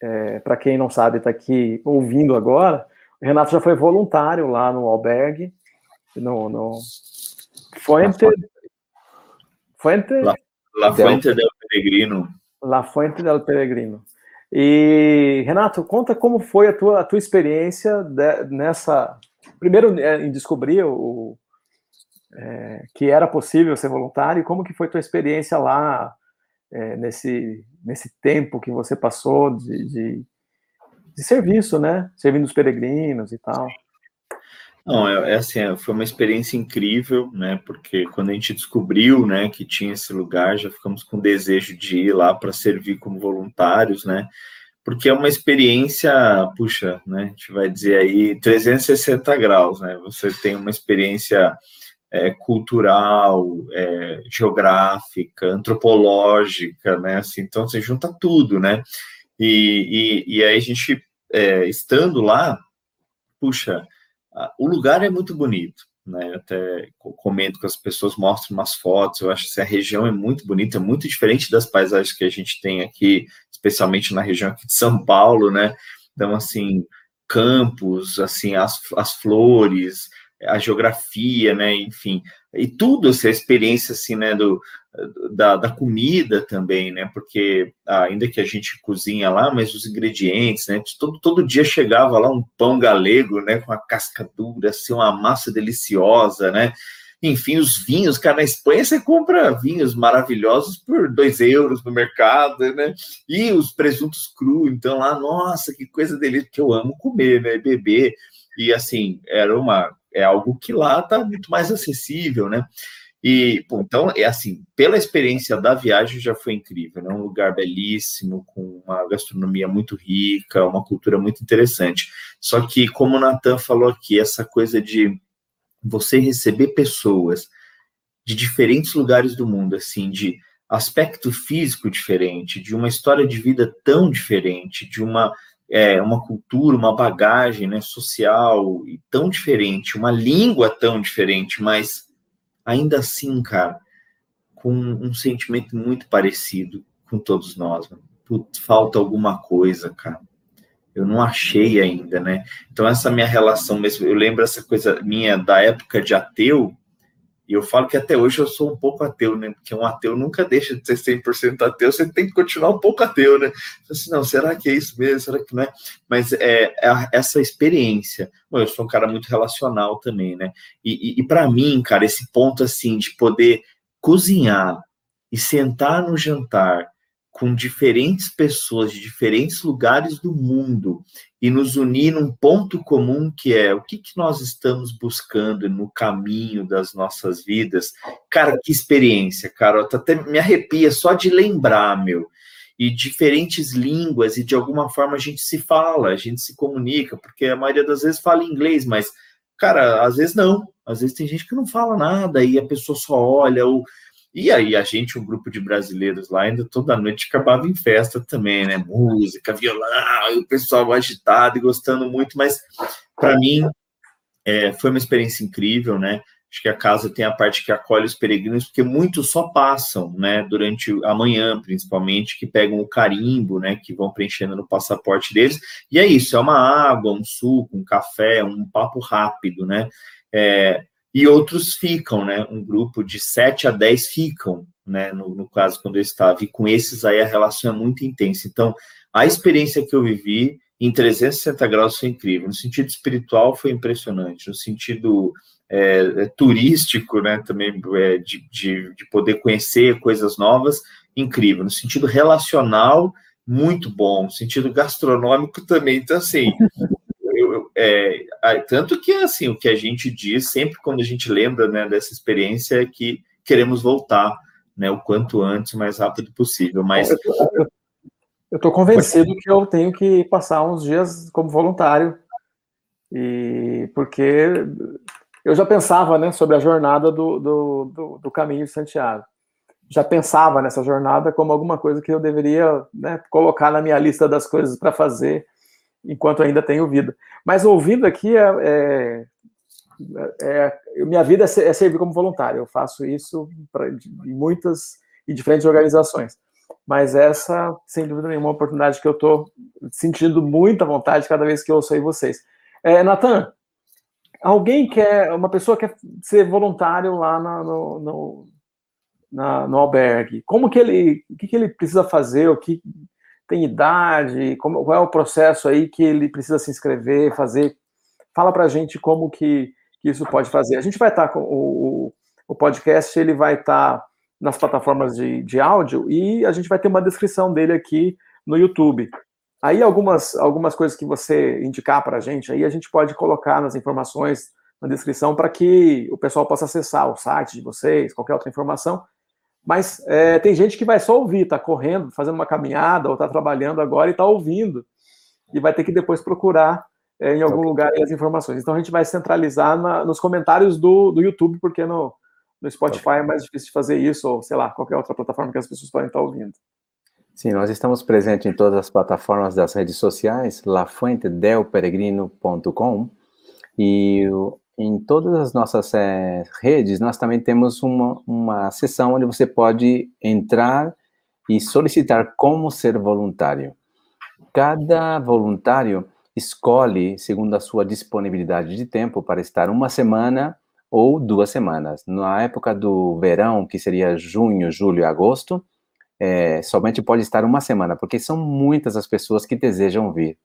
é, para quem não sabe, está aqui ouvindo agora, o Renato já foi voluntário lá no albergue, no, no Fuente... Fuente... La, La Fuente del Peregrino. La Fuente del Peregrino. E, Renato, conta como foi a tua, a tua experiência de, nessa primeiro é, em descobrir o, é, que era possível ser voluntário, como que foi tua experiência lá é, nesse, nesse tempo que você passou de, de, de, serviço, né? Servindo os peregrinos e tal. Não, é, é assim, é, foi uma experiência incrível, né? Porque quando a gente descobriu, né, que tinha esse lugar, já ficamos com desejo de ir lá para servir como voluntários, né? porque é uma experiência, puxa, né, a gente vai dizer aí 360 graus, né? Você tem uma experiência é, cultural, é, geográfica, antropológica, né? Assim, então você junta tudo, né? E, e, e aí a gente, é, estando lá, puxa, o lugar é muito bonito, né? Eu até comento com as pessoas, mostro umas fotos. Eu acho que a região é muito bonita, é muito diferente das paisagens que a gente tem aqui especialmente na região aqui de São Paulo, né? Então, assim, campos, assim, as, as flores, a geografia, né? Enfim, e tudo essa experiência, assim, né? Do, da, da comida também, né? Porque ainda que a gente cozinha lá, mas os ingredientes, né? Todo, todo dia chegava lá um pão galego, né? Com a casca dura, assim, uma massa deliciosa, né? enfim, os vinhos, cara, na Espanha você compra vinhos maravilhosos por dois euros no mercado, né? E os presuntos cru, então lá, nossa, que coisa delícia, que eu amo comer, né? Beber. E assim, era uma, é algo que lá tá muito mais acessível, né? E, então, é assim, pela experiência da viagem já foi incrível, né? Um lugar belíssimo, com uma gastronomia muito rica, uma cultura muito interessante. Só que, como o Natan falou aqui, essa coisa de você receber pessoas de diferentes lugares do mundo, assim, de aspecto físico diferente, de uma história de vida tão diferente, de uma é, uma cultura, uma bagagem né, social tão diferente, uma língua tão diferente, mas ainda assim, cara, com um sentimento muito parecido com todos nós. Putz, falta alguma coisa, cara eu não achei ainda, né? Então, essa minha relação mesmo, eu lembro essa coisa minha da época de ateu, e eu falo que até hoje eu sou um pouco ateu, né? Porque um ateu nunca deixa de ser 100% ateu, você tem que continuar um pouco ateu, né? Assim, não, será que é isso mesmo? Será que não é? Mas é, é essa experiência. Bom, eu sou um cara muito relacional também, né? E, e, e para mim, cara, esse ponto assim de poder cozinhar e sentar no jantar com diferentes pessoas de diferentes lugares do mundo e nos unir num ponto comum que é o que, que nós estamos buscando no caminho das nossas vidas. Cara, que experiência, cara. Até me arrepia só de lembrar, meu. E diferentes línguas, e de alguma forma a gente se fala, a gente se comunica, porque a maioria das vezes fala inglês, mas, cara, às vezes não. Às vezes tem gente que não fala nada e a pessoa só olha ou e aí a gente, um grupo de brasileiros lá, ainda toda noite acabava em festa também, né? Música, violão, e o pessoal agitado e gostando muito, mas para mim é, foi uma experiência incrível, né? Acho que a casa tem a parte que acolhe os peregrinos, porque muitos só passam, né, durante a manhã, principalmente, que pegam o carimbo, né, que vão preenchendo no passaporte deles. E é isso, é uma água, um suco, um café, um papo rápido, né? É, e outros ficam, né? Um grupo de 7 a 10 ficam, né? No, no caso, quando eu estava. E com esses aí a relação é muito intensa. Então, a experiência que eu vivi em 360 graus foi incrível. No sentido espiritual foi impressionante. No sentido é, é, turístico, né, também é, de, de, de, poder conhecer coisas novas, incrível. No sentido relacional, muito bom. No sentido gastronômico também. Então, assim, [laughs] é, tanto que, assim, o que a gente diz sempre quando a gente lembra né, dessa experiência é que queremos voltar, né, o quanto antes, o mais rápido possível. Mas... Eu estou convencido que eu tenho que passar uns dias como voluntário, e porque eu já pensava né, sobre a jornada do, do, do, do, caminho de Santiago. Já pensava nessa jornada como alguma coisa que eu deveria né, colocar na minha lista das coisas para fazer enquanto ainda tenho vida. Mas ouvindo aqui, é, é, é minha vida é, é servir como voluntário. Eu faço isso pra, em muitas e diferentes organizações. Mas essa, sem dúvida nenhuma, é uma oportunidade que eu estou sentindo muita vontade cada vez que eu ouço aí vocês. É, Natan, alguém quer, uma pessoa quer ser voluntário lá na, no, no, na, no albergue, como que ele, o que, que ele precisa fazer, o que tem idade, como, qual é o processo aí que ele precisa se inscrever, fazer, fala para a gente como que, que, isso pode fazer. A gente vai estar com o, o podcast, ele vai estar nas plataformas de, de áudio e a gente vai ter uma descrição dele aqui no YouTube. Aí algumas, algumas coisas que você indicar para a gente, aí a gente pode colocar nas informações na descrição para que o pessoal possa acessar o site de vocês, qualquer outra informação. Mas é, tem gente que vai só ouvir, está correndo, fazendo uma caminhada ou está trabalhando agora e está ouvindo e vai ter que depois procurar é, em algum okay. lugar as informações. Então a gente vai centralizar na, nos comentários do, do YouTube, porque no, no Spotify okay. é mais difícil de fazer isso, ou sei lá, qualquer outra plataforma que as pessoas podem estar ouvindo. Sim, nós estamos presentes em todas as plataformas das redes sociais, lafuentedelperegrino.com, e em todas as nossas é, redes nós também temos uma, uma seção onde você pode entrar e solicitar como ser voluntário. Cada voluntário escolhe segundo a sua disponibilidade de tempo para estar uma semana ou duas semanas. Na época do verão, que seria junho, julho e agosto, é, somente pode estar uma semana, porque são muitas as pessoas que desejam vir.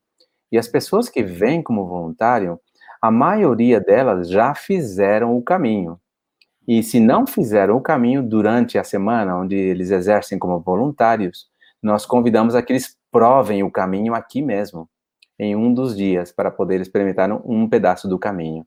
E as pessoas que vêm como voluntário, a maioria delas já fizeram o caminho. E se não fizeram o caminho durante a semana, onde eles exercem como voluntários, nós convidamos a que eles provem o caminho aqui mesmo, em um dos dias, para poder experimentar um pedaço do caminho.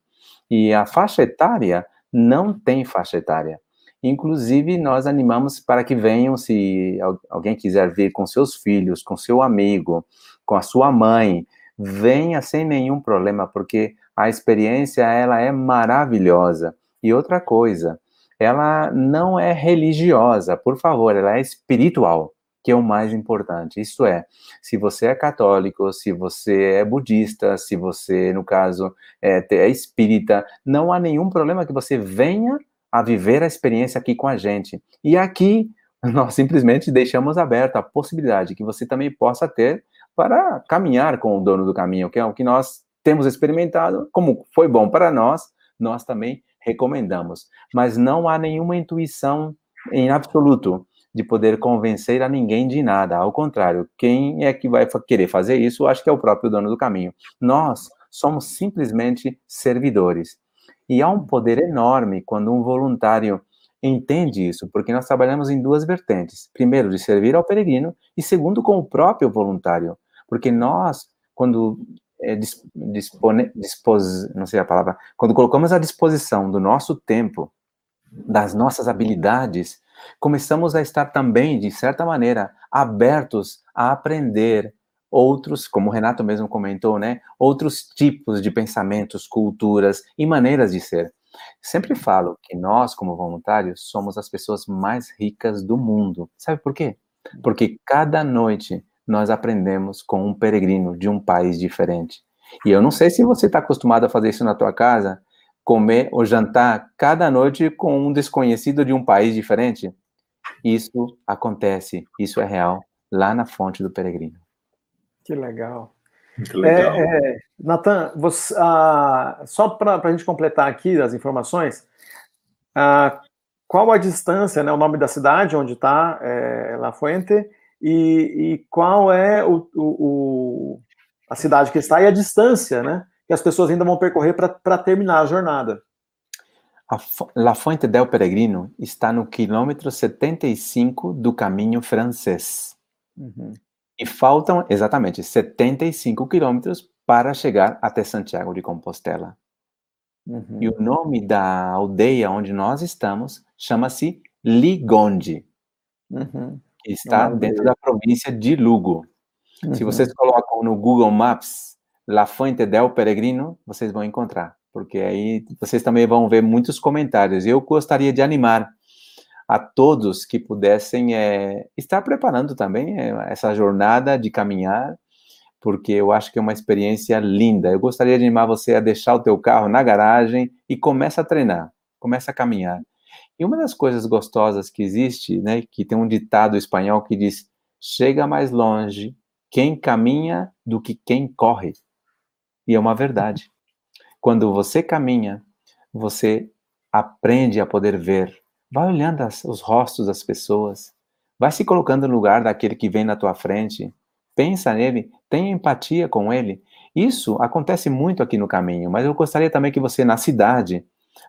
E a faixa etária não tem faixa etária. Inclusive, nós animamos para que venham, se alguém quiser vir com seus filhos, com seu amigo, com a sua mãe, venha sem nenhum problema, porque a experiência ela é maravilhosa. E outra coisa, ela não é religiosa, por favor, ela é espiritual, que é o mais importante. Isso é, se você é católico, se você é budista, se você, no caso, é, é espírita, não há nenhum problema que você venha a viver a experiência aqui com a gente. E aqui [laughs] nós simplesmente deixamos aberta a possibilidade que você também possa ter para caminhar com o dono do caminho, que é o que nós temos experimentado, como foi bom para nós, nós também recomendamos. Mas não há nenhuma intuição em absoluto de poder convencer a ninguém de nada. Ao contrário, quem é que vai querer fazer isso, acho que é o próprio dono do caminho. Nós somos simplesmente servidores. E há um poder enorme quando um voluntário entende isso, porque nós trabalhamos em duas vertentes. Primeiro, de servir ao peregrino, e segundo, com o próprio voluntário. Porque nós, quando é, dispone, dispos, não sei a palavra, quando colocamos à disposição do nosso tempo, das nossas habilidades, começamos a estar também, de certa maneira, abertos a aprender, outros, como o Renato mesmo comentou, né, outros tipos de pensamentos, culturas e maneiras de ser. Sempre falo que nós, como voluntários, somos as pessoas mais ricas do mundo. Sabe por quê? Porque cada noite nós aprendemos com um peregrino de um país diferente. E eu não sei se você está acostumado a fazer isso na tua casa, comer ou jantar cada noite com um desconhecido de um país diferente? Isso acontece, isso é real, lá na fonte do peregrino. Que legal. Que legal. É, é, Natan, ah, só para a gente completar aqui as informações, ah, qual a distância, né, o nome da cidade onde está é, La Fuente e, e qual é o, o, o, a cidade que está e a distância, né, que as pessoas ainda vão percorrer para terminar a jornada. A La Fuente del Peregrino está no quilômetro 75 do caminho francês. Uhum. E faltam exatamente 75 quilômetros para chegar até Santiago de Compostela. Uhum. E o nome da aldeia onde nós estamos chama-se Ligonde. Uhum. Está dentro da província de Lugo. Uhum. Se vocês colocam no Google Maps La Fuente del Peregrino, vocês vão encontrar, porque aí vocês também vão ver muitos comentários. Eu gostaria de animar a todos que pudessem é, estar preparando também é, essa jornada de caminhar porque eu acho que é uma experiência linda. Eu gostaria de animar você a deixar o teu carro na garagem e começa a treinar, começa a caminhar. E uma das coisas gostosas que existe, né, que tem um ditado espanhol que diz: chega mais longe quem caminha do que quem corre. E é uma verdade. Quando você caminha, você aprende a poder ver. Vai olhando as, os rostos das pessoas. Vai se colocando no lugar daquele que vem na tua frente pensa nele, tenha empatia com ele. Isso acontece muito aqui no caminho, mas eu gostaria também que você, na cidade,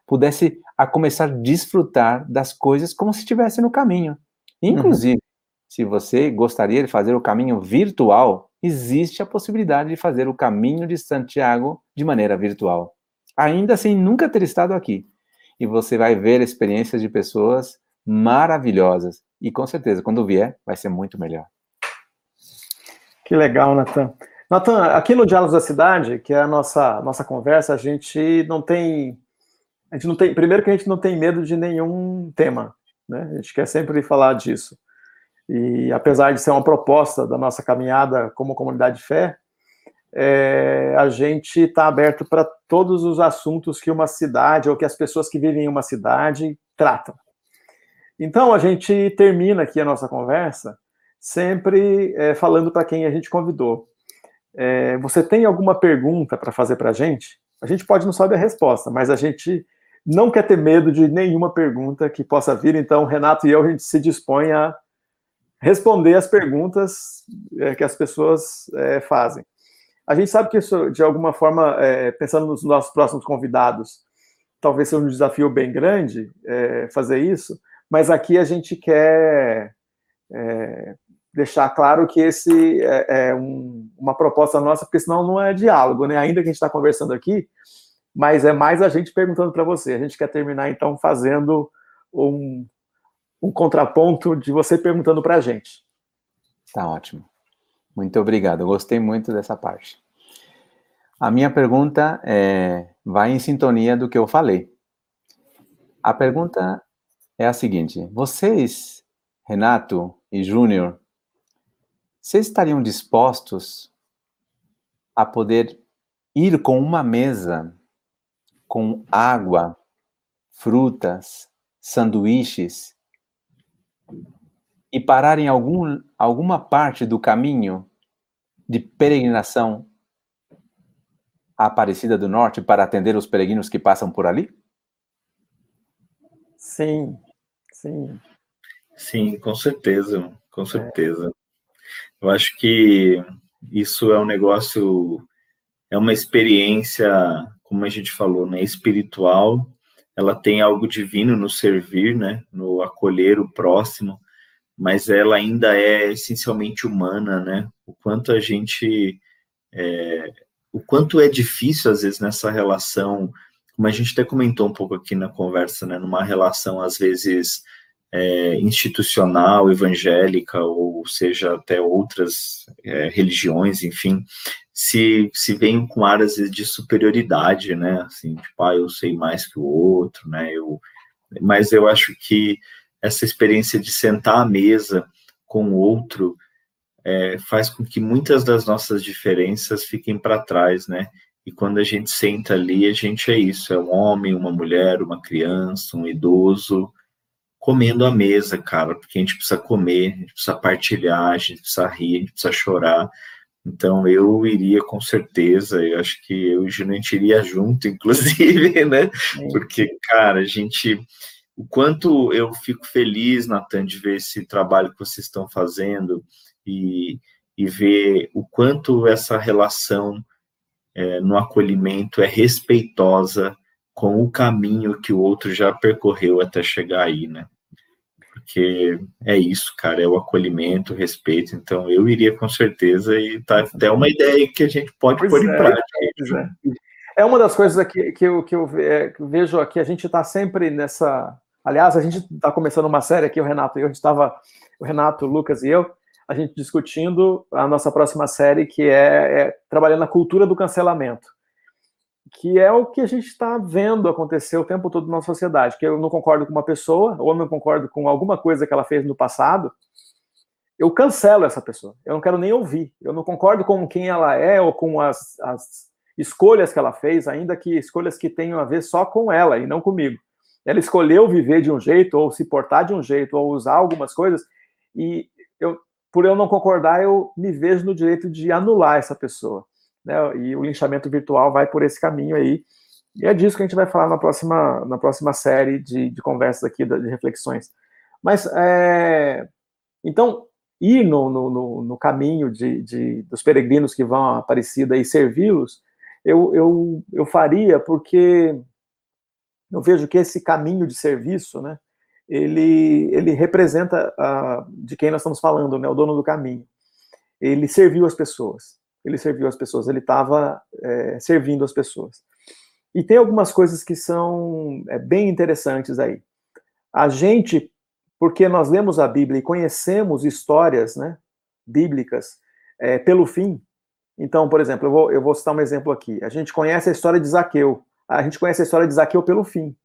pudesse a começar a desfrutar das coisas como se estivesse no caminho. Inclusive, uhum. se você gostaria de fazer o caminho virtual, existe a possibilidade de fazer o caminho de Santiago de maneira virtual. Ainda sem nunca ter estado aqui. E você vai ver experiências de pessoas maravilhosas. E com certeza, quando vier, vai ser muito melhor. Que legal, Natan. Natan, aqui no Diálogos da Cidade, que é a nossa, nossa conversa, a gente não tem. A gente não tem. Primeiro que a gente não tem medo de nenhum tema. Né? A gente quer sempre falar disso. E apesar de ser uma proposta da nossa caminhada como comunidade de fé, é, a gente está aberto para todos os assuntos que uma cidade ou que as pessoas que vivem em uma cidade tratam. Então a gente termina aqui a nossa conversa sempre é, falando para quem a gente convidou. É, você tem alguma pergunta para fazer para a gente? A gente pode não saber a resposta, mas a gente não quer ter medo de nenhuma pergunta que possa vir, então Renato e eu, a gente se dispõe a responder as perguntas é, que as pessoas é, fazem. A gente sabe que isso, de alguma forma, é, pensando nos nossos próximos convidados, talvez seja um desafio bem grande fazer isso, mas aqui a gente quer deixar claro que esse é, é um, uma proposta nossa, porque senão não é diálogo, né? Ainda que a gente está conversando aqui, mas é mais a gente perguntando para você. A gente quer terminar, então, fazendo um, um contraponto de você perguntando para a gente. Tá ótimo. Muito obrigado. Eu gostei muito dessa parte. A minha pergunta é, vai em sintonia do que eu falei. A pergunta é a seguinte: vocês, Renato e Júnior, vocês estariam dispostos a poder ir com uma mesa com água, frutas, sanduíches e parar em algum, alguma parte do caminho de peregrinação à Aparecida do Norte para atender os peregrinos que passam por ali? Sim, sim. Sim, com certeza, com certeza. É. Eu acho que isso é um negócio, é uma experiência, como a gente falou, né, espiritual. Ela tem algo divino no servir, né, no acolher o próximo, mas ela ainda é essencialmente humana, né? O quanto a gente, é, o quanto é difícil às vezes nessa relação, como a gente até comentou um pouco aqui na conversa, né, numa relação às vezes é, institucional, evangélica, ou seja, até outras é, religiões, enfim, se, se vem com áreas de superioridade, né? Assim, tipo, ah, eu sei mais que o outro, né? Eu, mas eu acho que essa experiência de sentar à mesa com o outro é, faz com que muitas das nossas diferenças fiquem para trás, né? e quando a gente senta ali, a gente é isso: é um homem, uma mulher, uma criança, um idoso, comendo à mesa, cara, porque a gente precisa comer, a gente precisa partilhar, a gente precisa rir, a gente precisa chorar. Então eu iria com certeza, eu acho que eu e o Júnior a gente iria junto, [laughs] inclusive, né? Porque, cara, a gente. O quanto eu fico feliz, Natan, de ver esse trabalho que vocês estão fazendo e, e ver o quanto essa relação é, no acolhimento é respeitosa com o caminho que o outro já percorreu até chegar aí, né? Porque é isso, cara, é o acolhimento, o respeito. Então, eu iria com certeza e tá até uma ideia que a gente pode pois pôr é, em prática. É. é. uma das coisas que eu, que eu, é, que eu vejo aqui, a gente está sempre nessa. Aliás, a gente está começando uma série aqui, o Renato e eu, a gente estava, o Renato, o Lucas e eu, a gente discutindo a nossa próxima série, que é, é trabalhando na cultura do cancelamento, que é o que a gente está vendo acontecer o tempo todo na sociedade, que eu não concordo com uma pessoa, ou não concordo com alguma coisa que ela fez no passado, eu cancelo essa pessoa, eu não quero nem ouvir, eu não concordo com quem ela é ou com as, as escolhas que ela fez, ainda que escolhas que tenham a ver só com ela e não comigo. Ela escolheu viver de um jeito, ou se portar de um jeito, ou usar algumas coisas, e eu, por eu não concordar, eu me vejo no direito de anular essa pessoa. Né? E o linchamento virtual vai por esse caminho aí. E é disso que a gente vai falar na próxima, na próxima série de, de conversas aqui, de reflexões. Mas, é, então, ir no, no, no caminho de, de, dos peregrinos que vão a Aparecida e servi-los, eu, eu, eu faria porque eu vejo que esse caminho de serviço, né, ele, ele representa uh, de quem nós estamos falando, né, o dono do caminho. Ele serviu as pessoas, ele serviu as pessoas, ele estava é, servindo as pessoas. E tem algumas coisas que são é, bem interessantes aí. A gente, porque nós lemos a Bíblia e conhecemos histórias né, bíblicas é, pelo fim. Então, por exemplo, eu vou, eu vou citar um exemplo aqui. A gente conhece a história de Zaqueu. A gente conhece a história de Zaqueu pelo fim.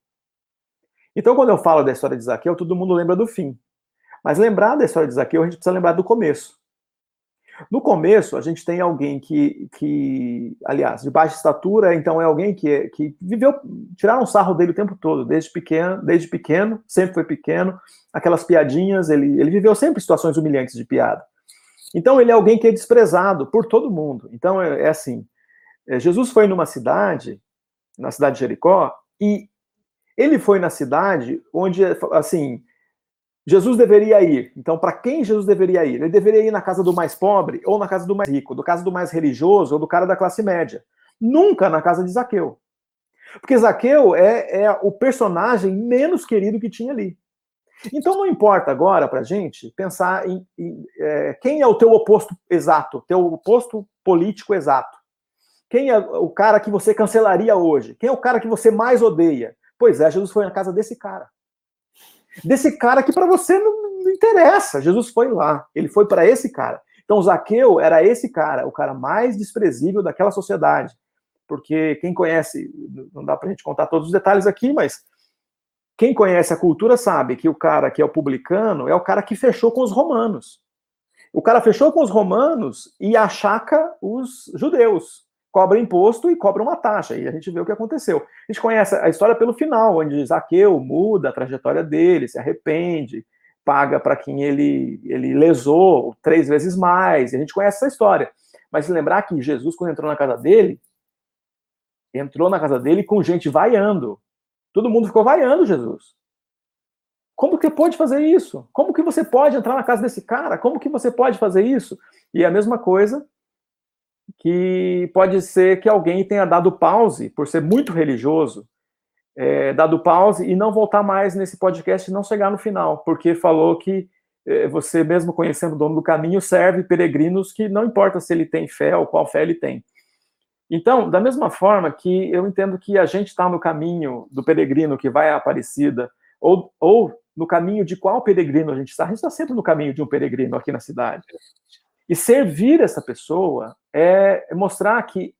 Então, quando eu falo da história de Zaqueu, todo mundo lembra do fim. Mas lembrar da história de Zaqueu, a gente precisa lembrar do começo. No começo, a gente tem alguém que, que aliás, de baixa estatura, então é alguém que, que viveu, tiraram um sarro dele o tempo todo, desde pequeno, desde pequeno, sempre foi pequeno, aquelas piadinhas, ele, ele viveu sempre situações humilhantes de piada. Então, ele é alguém que é desprezado por todo mundo. Então, é, é assim, é, Jesus foi numa cidade, na cidade de Jericó, e ele foi na cidade onde, assim, Jesus deveria ir. Então, para quem Jesus deveria ir? Ele deveria ir na casa do mais pobre ou na casa do mais rico, do casa do mais religioso ou do cara da classe média. Nunca na casa de Zaqueu. Porque Zaqueu é, é o personagem menos querido que tinha ali. Então não importa agora para gente pensar em, em é, quem é o teu oposto exato, teu oposto político exato. Quem é o cara que você cancelaria hoje? Quem é o cara que você mais odeia? Pois é, Jesus foi na casa desse cara. Desse cara que para você não, não, interessa. Jesus foi lá. Ele foi para esse cara. Então, Zaqueu era esse cara, o cara mais desprezível daquela sociedade. Porque quem conhece, não dá para a gente contar todos os detalhes aqui, mas quem conhece a cultura sabe que o cara que é o publicano é o cara que fechou com os romanos. O cara fechou com os romanos e achaca os judeus cobra imposto e cobra uma taxa. E a gente vê o que aconteceu. A gente conhece a história pelo final, onde Zaqueu muda a trajetória dele, se arrepende, paga para quem ele, ele lesou três vezes mais. E a gente conhece essa história. Mas lembrar que Jesus, quando entrou na casa dele, entrou na casa dele com gente vaiando. Todo mundo ficou vaiando Jesus. Como que pode fazer isso? Como que você pode entrar na casa desse cara? Como que você pode fazer isso? E a mesma coisa que pode ser que alguém tenha dado pause, por ser muito religioso, é, dado pause e não voltar mais nesse podcast e não chegar no final, porque falou que é, você, mesmo conhecendo o dono do caminho, serve peregrinos que não importa se ele tem fé ou qual fé ele tem. Então, da mesma forma que eu entendo que a gente está no caminho do peregrino que vai à Aparecida, ou, ou no caminho de qual peregrino a gente está, a gente está sempre no caminho de um peregrino aqui na cidade. E servir essa pessoa é mostrar que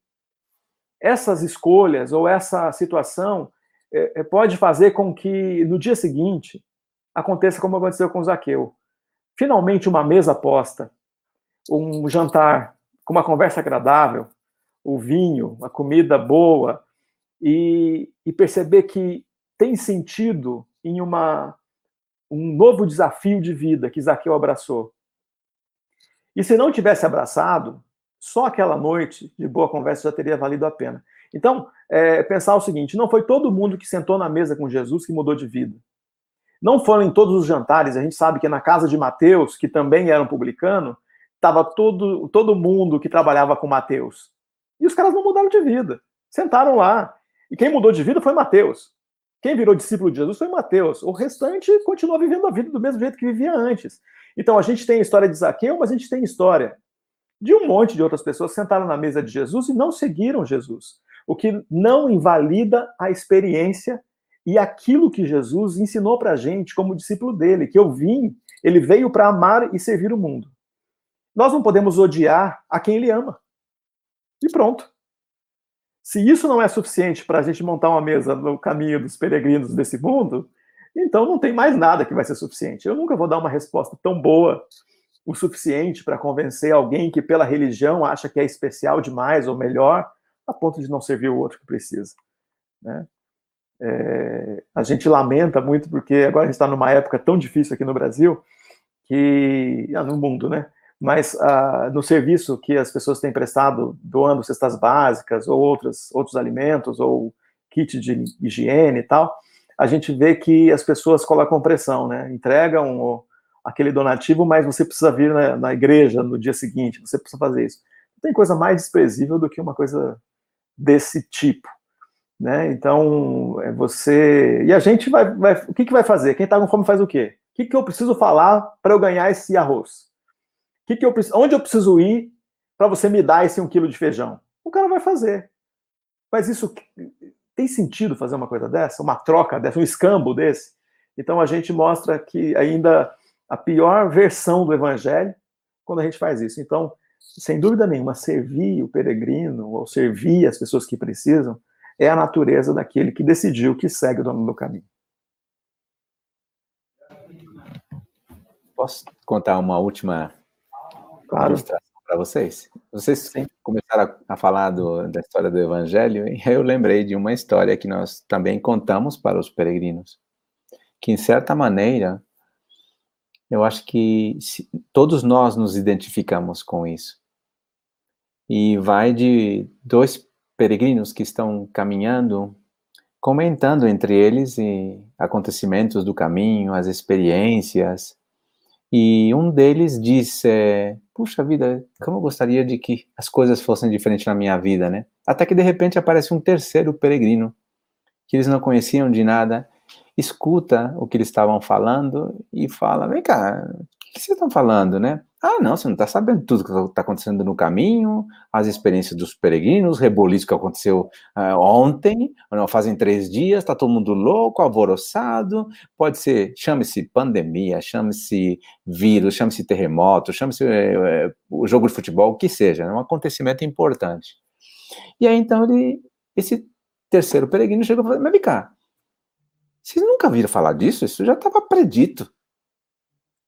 essas escolhas ou essa situação é, é, pode fazer com que no dia seguinte aconteça como aconteceu com Zaqueu. Finalmente uma mesa posta, um jantar com uma conversa agradável, o vinho, a comida boa, e, e perceber que tem sentido em uma, um novo desafio de vida que Zaqueu abraçou. E se não tivesse abraçado, só aquela noite de boa conversa já teria valido a pena. Então, é, pensar o seguinte: não foi todo mundo que sentou na mesa com Jesus que mudou de vida. Não foram em todos os jantares. A gente sabe que na casa de Mateus, que também era um publicano, estava todo, todo mundo que trabalhava com Mateus. E os caras não mudaram de vida. Sentaram lá. E quem mudou de vida foi Mateus. Quem virou discípulo de Jesus foi Mateus. O restante continuou vivendo a vida do mesmo jeito que vivia antes. Então a gente tem a história de Zaqueu, mas a gente tem a história de um monte de outras pessoas sentaram na mesa de Jesus e não seguiram Jesus. O que não invalida a experiência e aquilo que Jesus ensinou para a gente como discípulo dele, que eu vim, ele veio para amar e servir o mundo. Nós não podemos odiar a quem ele ama. E pronto. Se isso não é suficiente para a gente montar uma mesa no caminho dos peregrinos desse mundo, então não tem mais nada que vai ser suficiente. Eu nunca vou dar uma resposta tão boa o suficiente para convencer alguém que pela religião acha que é especial demais ou melhor, a ponto de não servir o outro que precisa. Né? É, a gente lamenta muito porque agora a gente está numa época tão difícil aqui no Brasil que ah, no mundo, né? Mas ah, no serviço que as pessoas têm prestado, doando cestas básicas ou outros, alimentos, ou kit de higiene e tal, a gente vê que as pessoas colocam pressão, né? Entregam aquele donativo, mas você precisa vir na, na, igreja no dia seguinte, você precisa fazer isso. Não tem coisa mais desprezível do que uma coisa desse tipo. Né? Então, é você. E a gente vai, vai. O que, que vai fazer? Quem está com fome faz o quê? O que, que eu preciso falar para eu ganhar esse arroz? Que que eu, onde eu preciso ir para você me dar esse um quilo de feijão? O cara vai fazer. Mas isso tem sentido fazer uma coisa dessa? Uma troca dessa, um escambo desse? Então a gente mostra que ainda a pior versão do evangelho quando a gente faz isso. Então, sem dúvida nenhuma, servir o peregrino ou servir as pessoas que precisam é a natureza daquele que decidiu que segue o dono do caminho. Posso contar uma última claro. para vocês. Vocês Sim. começaram a, falar do, da história do Evangelho, e eu lembrei de uma história que nós também contamos para os peregrinos, que, em certa maneira, eu acho que se, todos nós nos identificamos com isso. E vai de dois peregrinos que estão caminhando, comentando entre eles acontecimentos do caminho, as experiências, e um deles disse, é, puxa vida, como eu gostaria de que as coisas fossem diferentes na minha vida, né? Até que de repente aparece um terceiro peregrino, que eles não conheciam de nada, escuta o que eles estavam falando e fala, vem cá, o que vocês estão falando, né? Ah, não, você não está sabendo tudo que está acontecendo no caminho, as experiências dos peregrinos, o reboliço que aconteceu uh, ontem, não, fazem três dias, está todo mundo louco, alvoroçado, pode ser, chame-se pandemia, chame-se vírus, chame-se terremoto, chame-se uh, o jogo de futebol, o que seja, é um acontecimento importante. E aí, então, ele, esse terceiro peregrino chegou e falou, mas vem cá, vocês nunca viram falar disso? Isso já estava predito.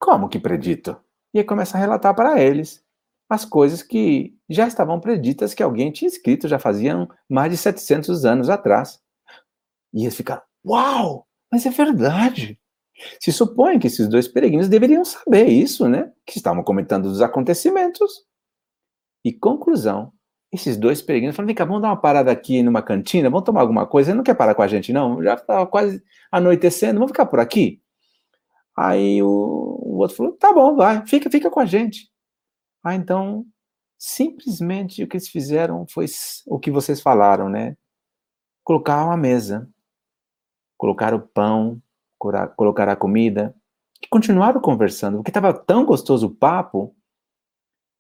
Como que predito? e aí começa a relatar para eles as coisas que já estavam preditas que alguém tinha escrito já faziam mais de 700 anos atrás. E eles ficaram, uau, mas é verdade. Se supõe que esses dois peregrinos deveriam saber isso, né? Que estavam comentando dos acontecimentos. E conclusão, esses dois peregrinos falaram, vem cá, vamos dar uma parada aqui numa cantina, vamos tomar alguma coisa, Você não quer parar com a gente não? Já estava quase anoitecendo, vamos ficar por aqui? Aí o, o outro falou: tá bom, vai, fica, fica com a gente. Ah, então, simplesmente o que eles fizeram foi o que vocês falaram, né? Colocar uma mesa, colocar o pão, colocar a comida, e continuaram conversando, porque estava tão gostoso o papo.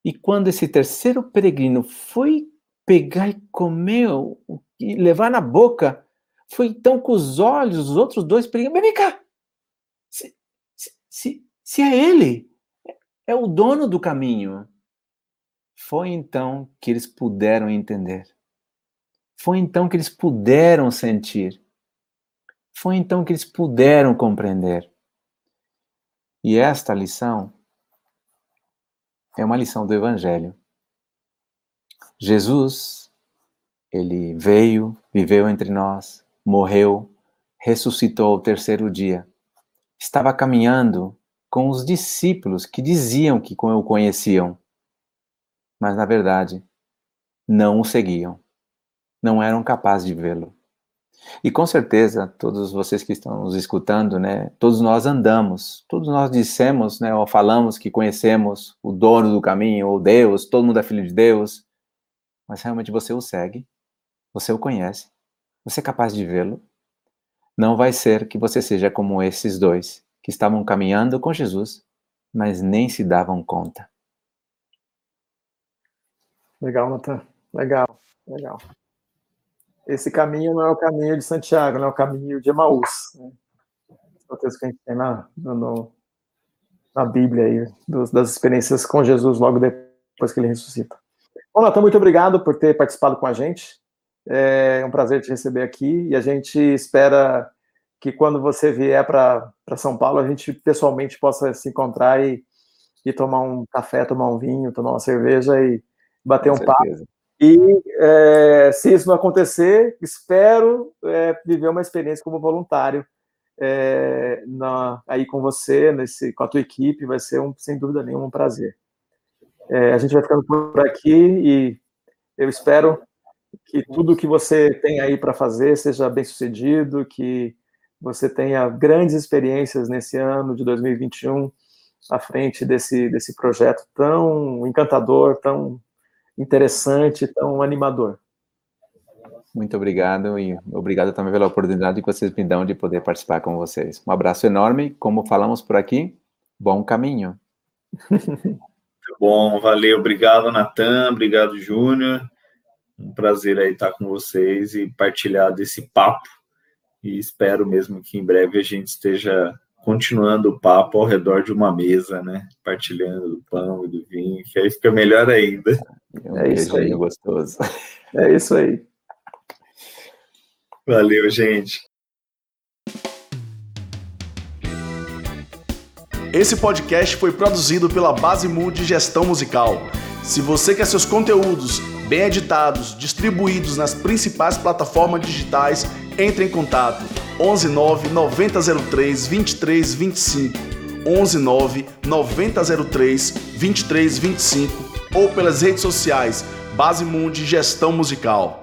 E quando esse terceiro peregrino foi pegar e comer, e levar na boca, foi então com os olhos, os outros dois peregrinos, vem cá, se, se é ele, é o dono do caminho. Foi então que eles puderam entender. Foi então que eles puderam sentir. Foi então que eles puderam compreender. E esta lição é uma lição do Evangelho. Jesus ele veio, viveu entre nós, morreu, ressuscitou ao terceiro dia. Estava caminhando com os discípulos que diziam que o conheciam, mas na verdade não o seguiam, não eram capazes de vê-lo. E com certeza, todos vocês que estão nos escutando, né, todos nós andamos, todos nós dissemos, né, ou falamos que conhecemos o dono do caminho, ou Deus, todo mundo é filho de Deus, mas realmente você o segue, você o conhece, você é capaz de vê-lo. Não vai ser que você seja como esses dois, que estavam caminhando com Jesus, mas nem se davam conta. Legal, Natan. Legal, legal esse caminho não é o caminho de Santiago, não é o caminho de Emaús. Né? É o texto que a gente tem na, no, na Bíblia aí, dos, das experiências com Jesus logo depois que ele ressuscita. Bom, Natan, muito obrigado por ter participado com a gente. É um prazer te receber aqui e a gente espera que quando você vier para São Paulo, a gente pessoalmente possa se encontrar e, e tomar um café, tomar um vinho, tomar uma cerveja e bater com um certeza. papo e é, se isso não acontecer, espero é, viver uma experiência como voluntário é, na, aí com você, nesse, com a tua equipe, vai ser um, sem dúvida nenhuma um prazer. É, a gente vai ficando por aqui e eu espero que tudo que você tem aí para fazer seja bem sucedido, que você tenha grandes experiências nesse ano de 2021 à frente desse, desse projeto tão encantador, tão interessante, tão animador. Muito obrigado e obrigado também pela oportunidade que vocês me dão de poder participar com vocês. Um abraço enorme, como falamos por aqui, bom caminho. [laughs] Muito bom, valeu, obrigado Natan, obrigado Júnior, um prazer aí estar com vocês e partilhar desse papo e espero mesmo que em breve a gente esteja continuando o papo ao redor de uma mesa, né? Partilhando do pão e do vinho, que aí fica melhor ainda. É, um é isso aí, gostoso. É isso aí. Valeu, gente. Esse podcast foi produzido pela Base Mood Gestão Musical. Se você quer seus conteúdos bem editados, distribuídos nas principais plataformas digitais, entre em contato. 119 9003 2325 119 9003 2325 ou pelas redes sociais Base Mundi Gestão Musical.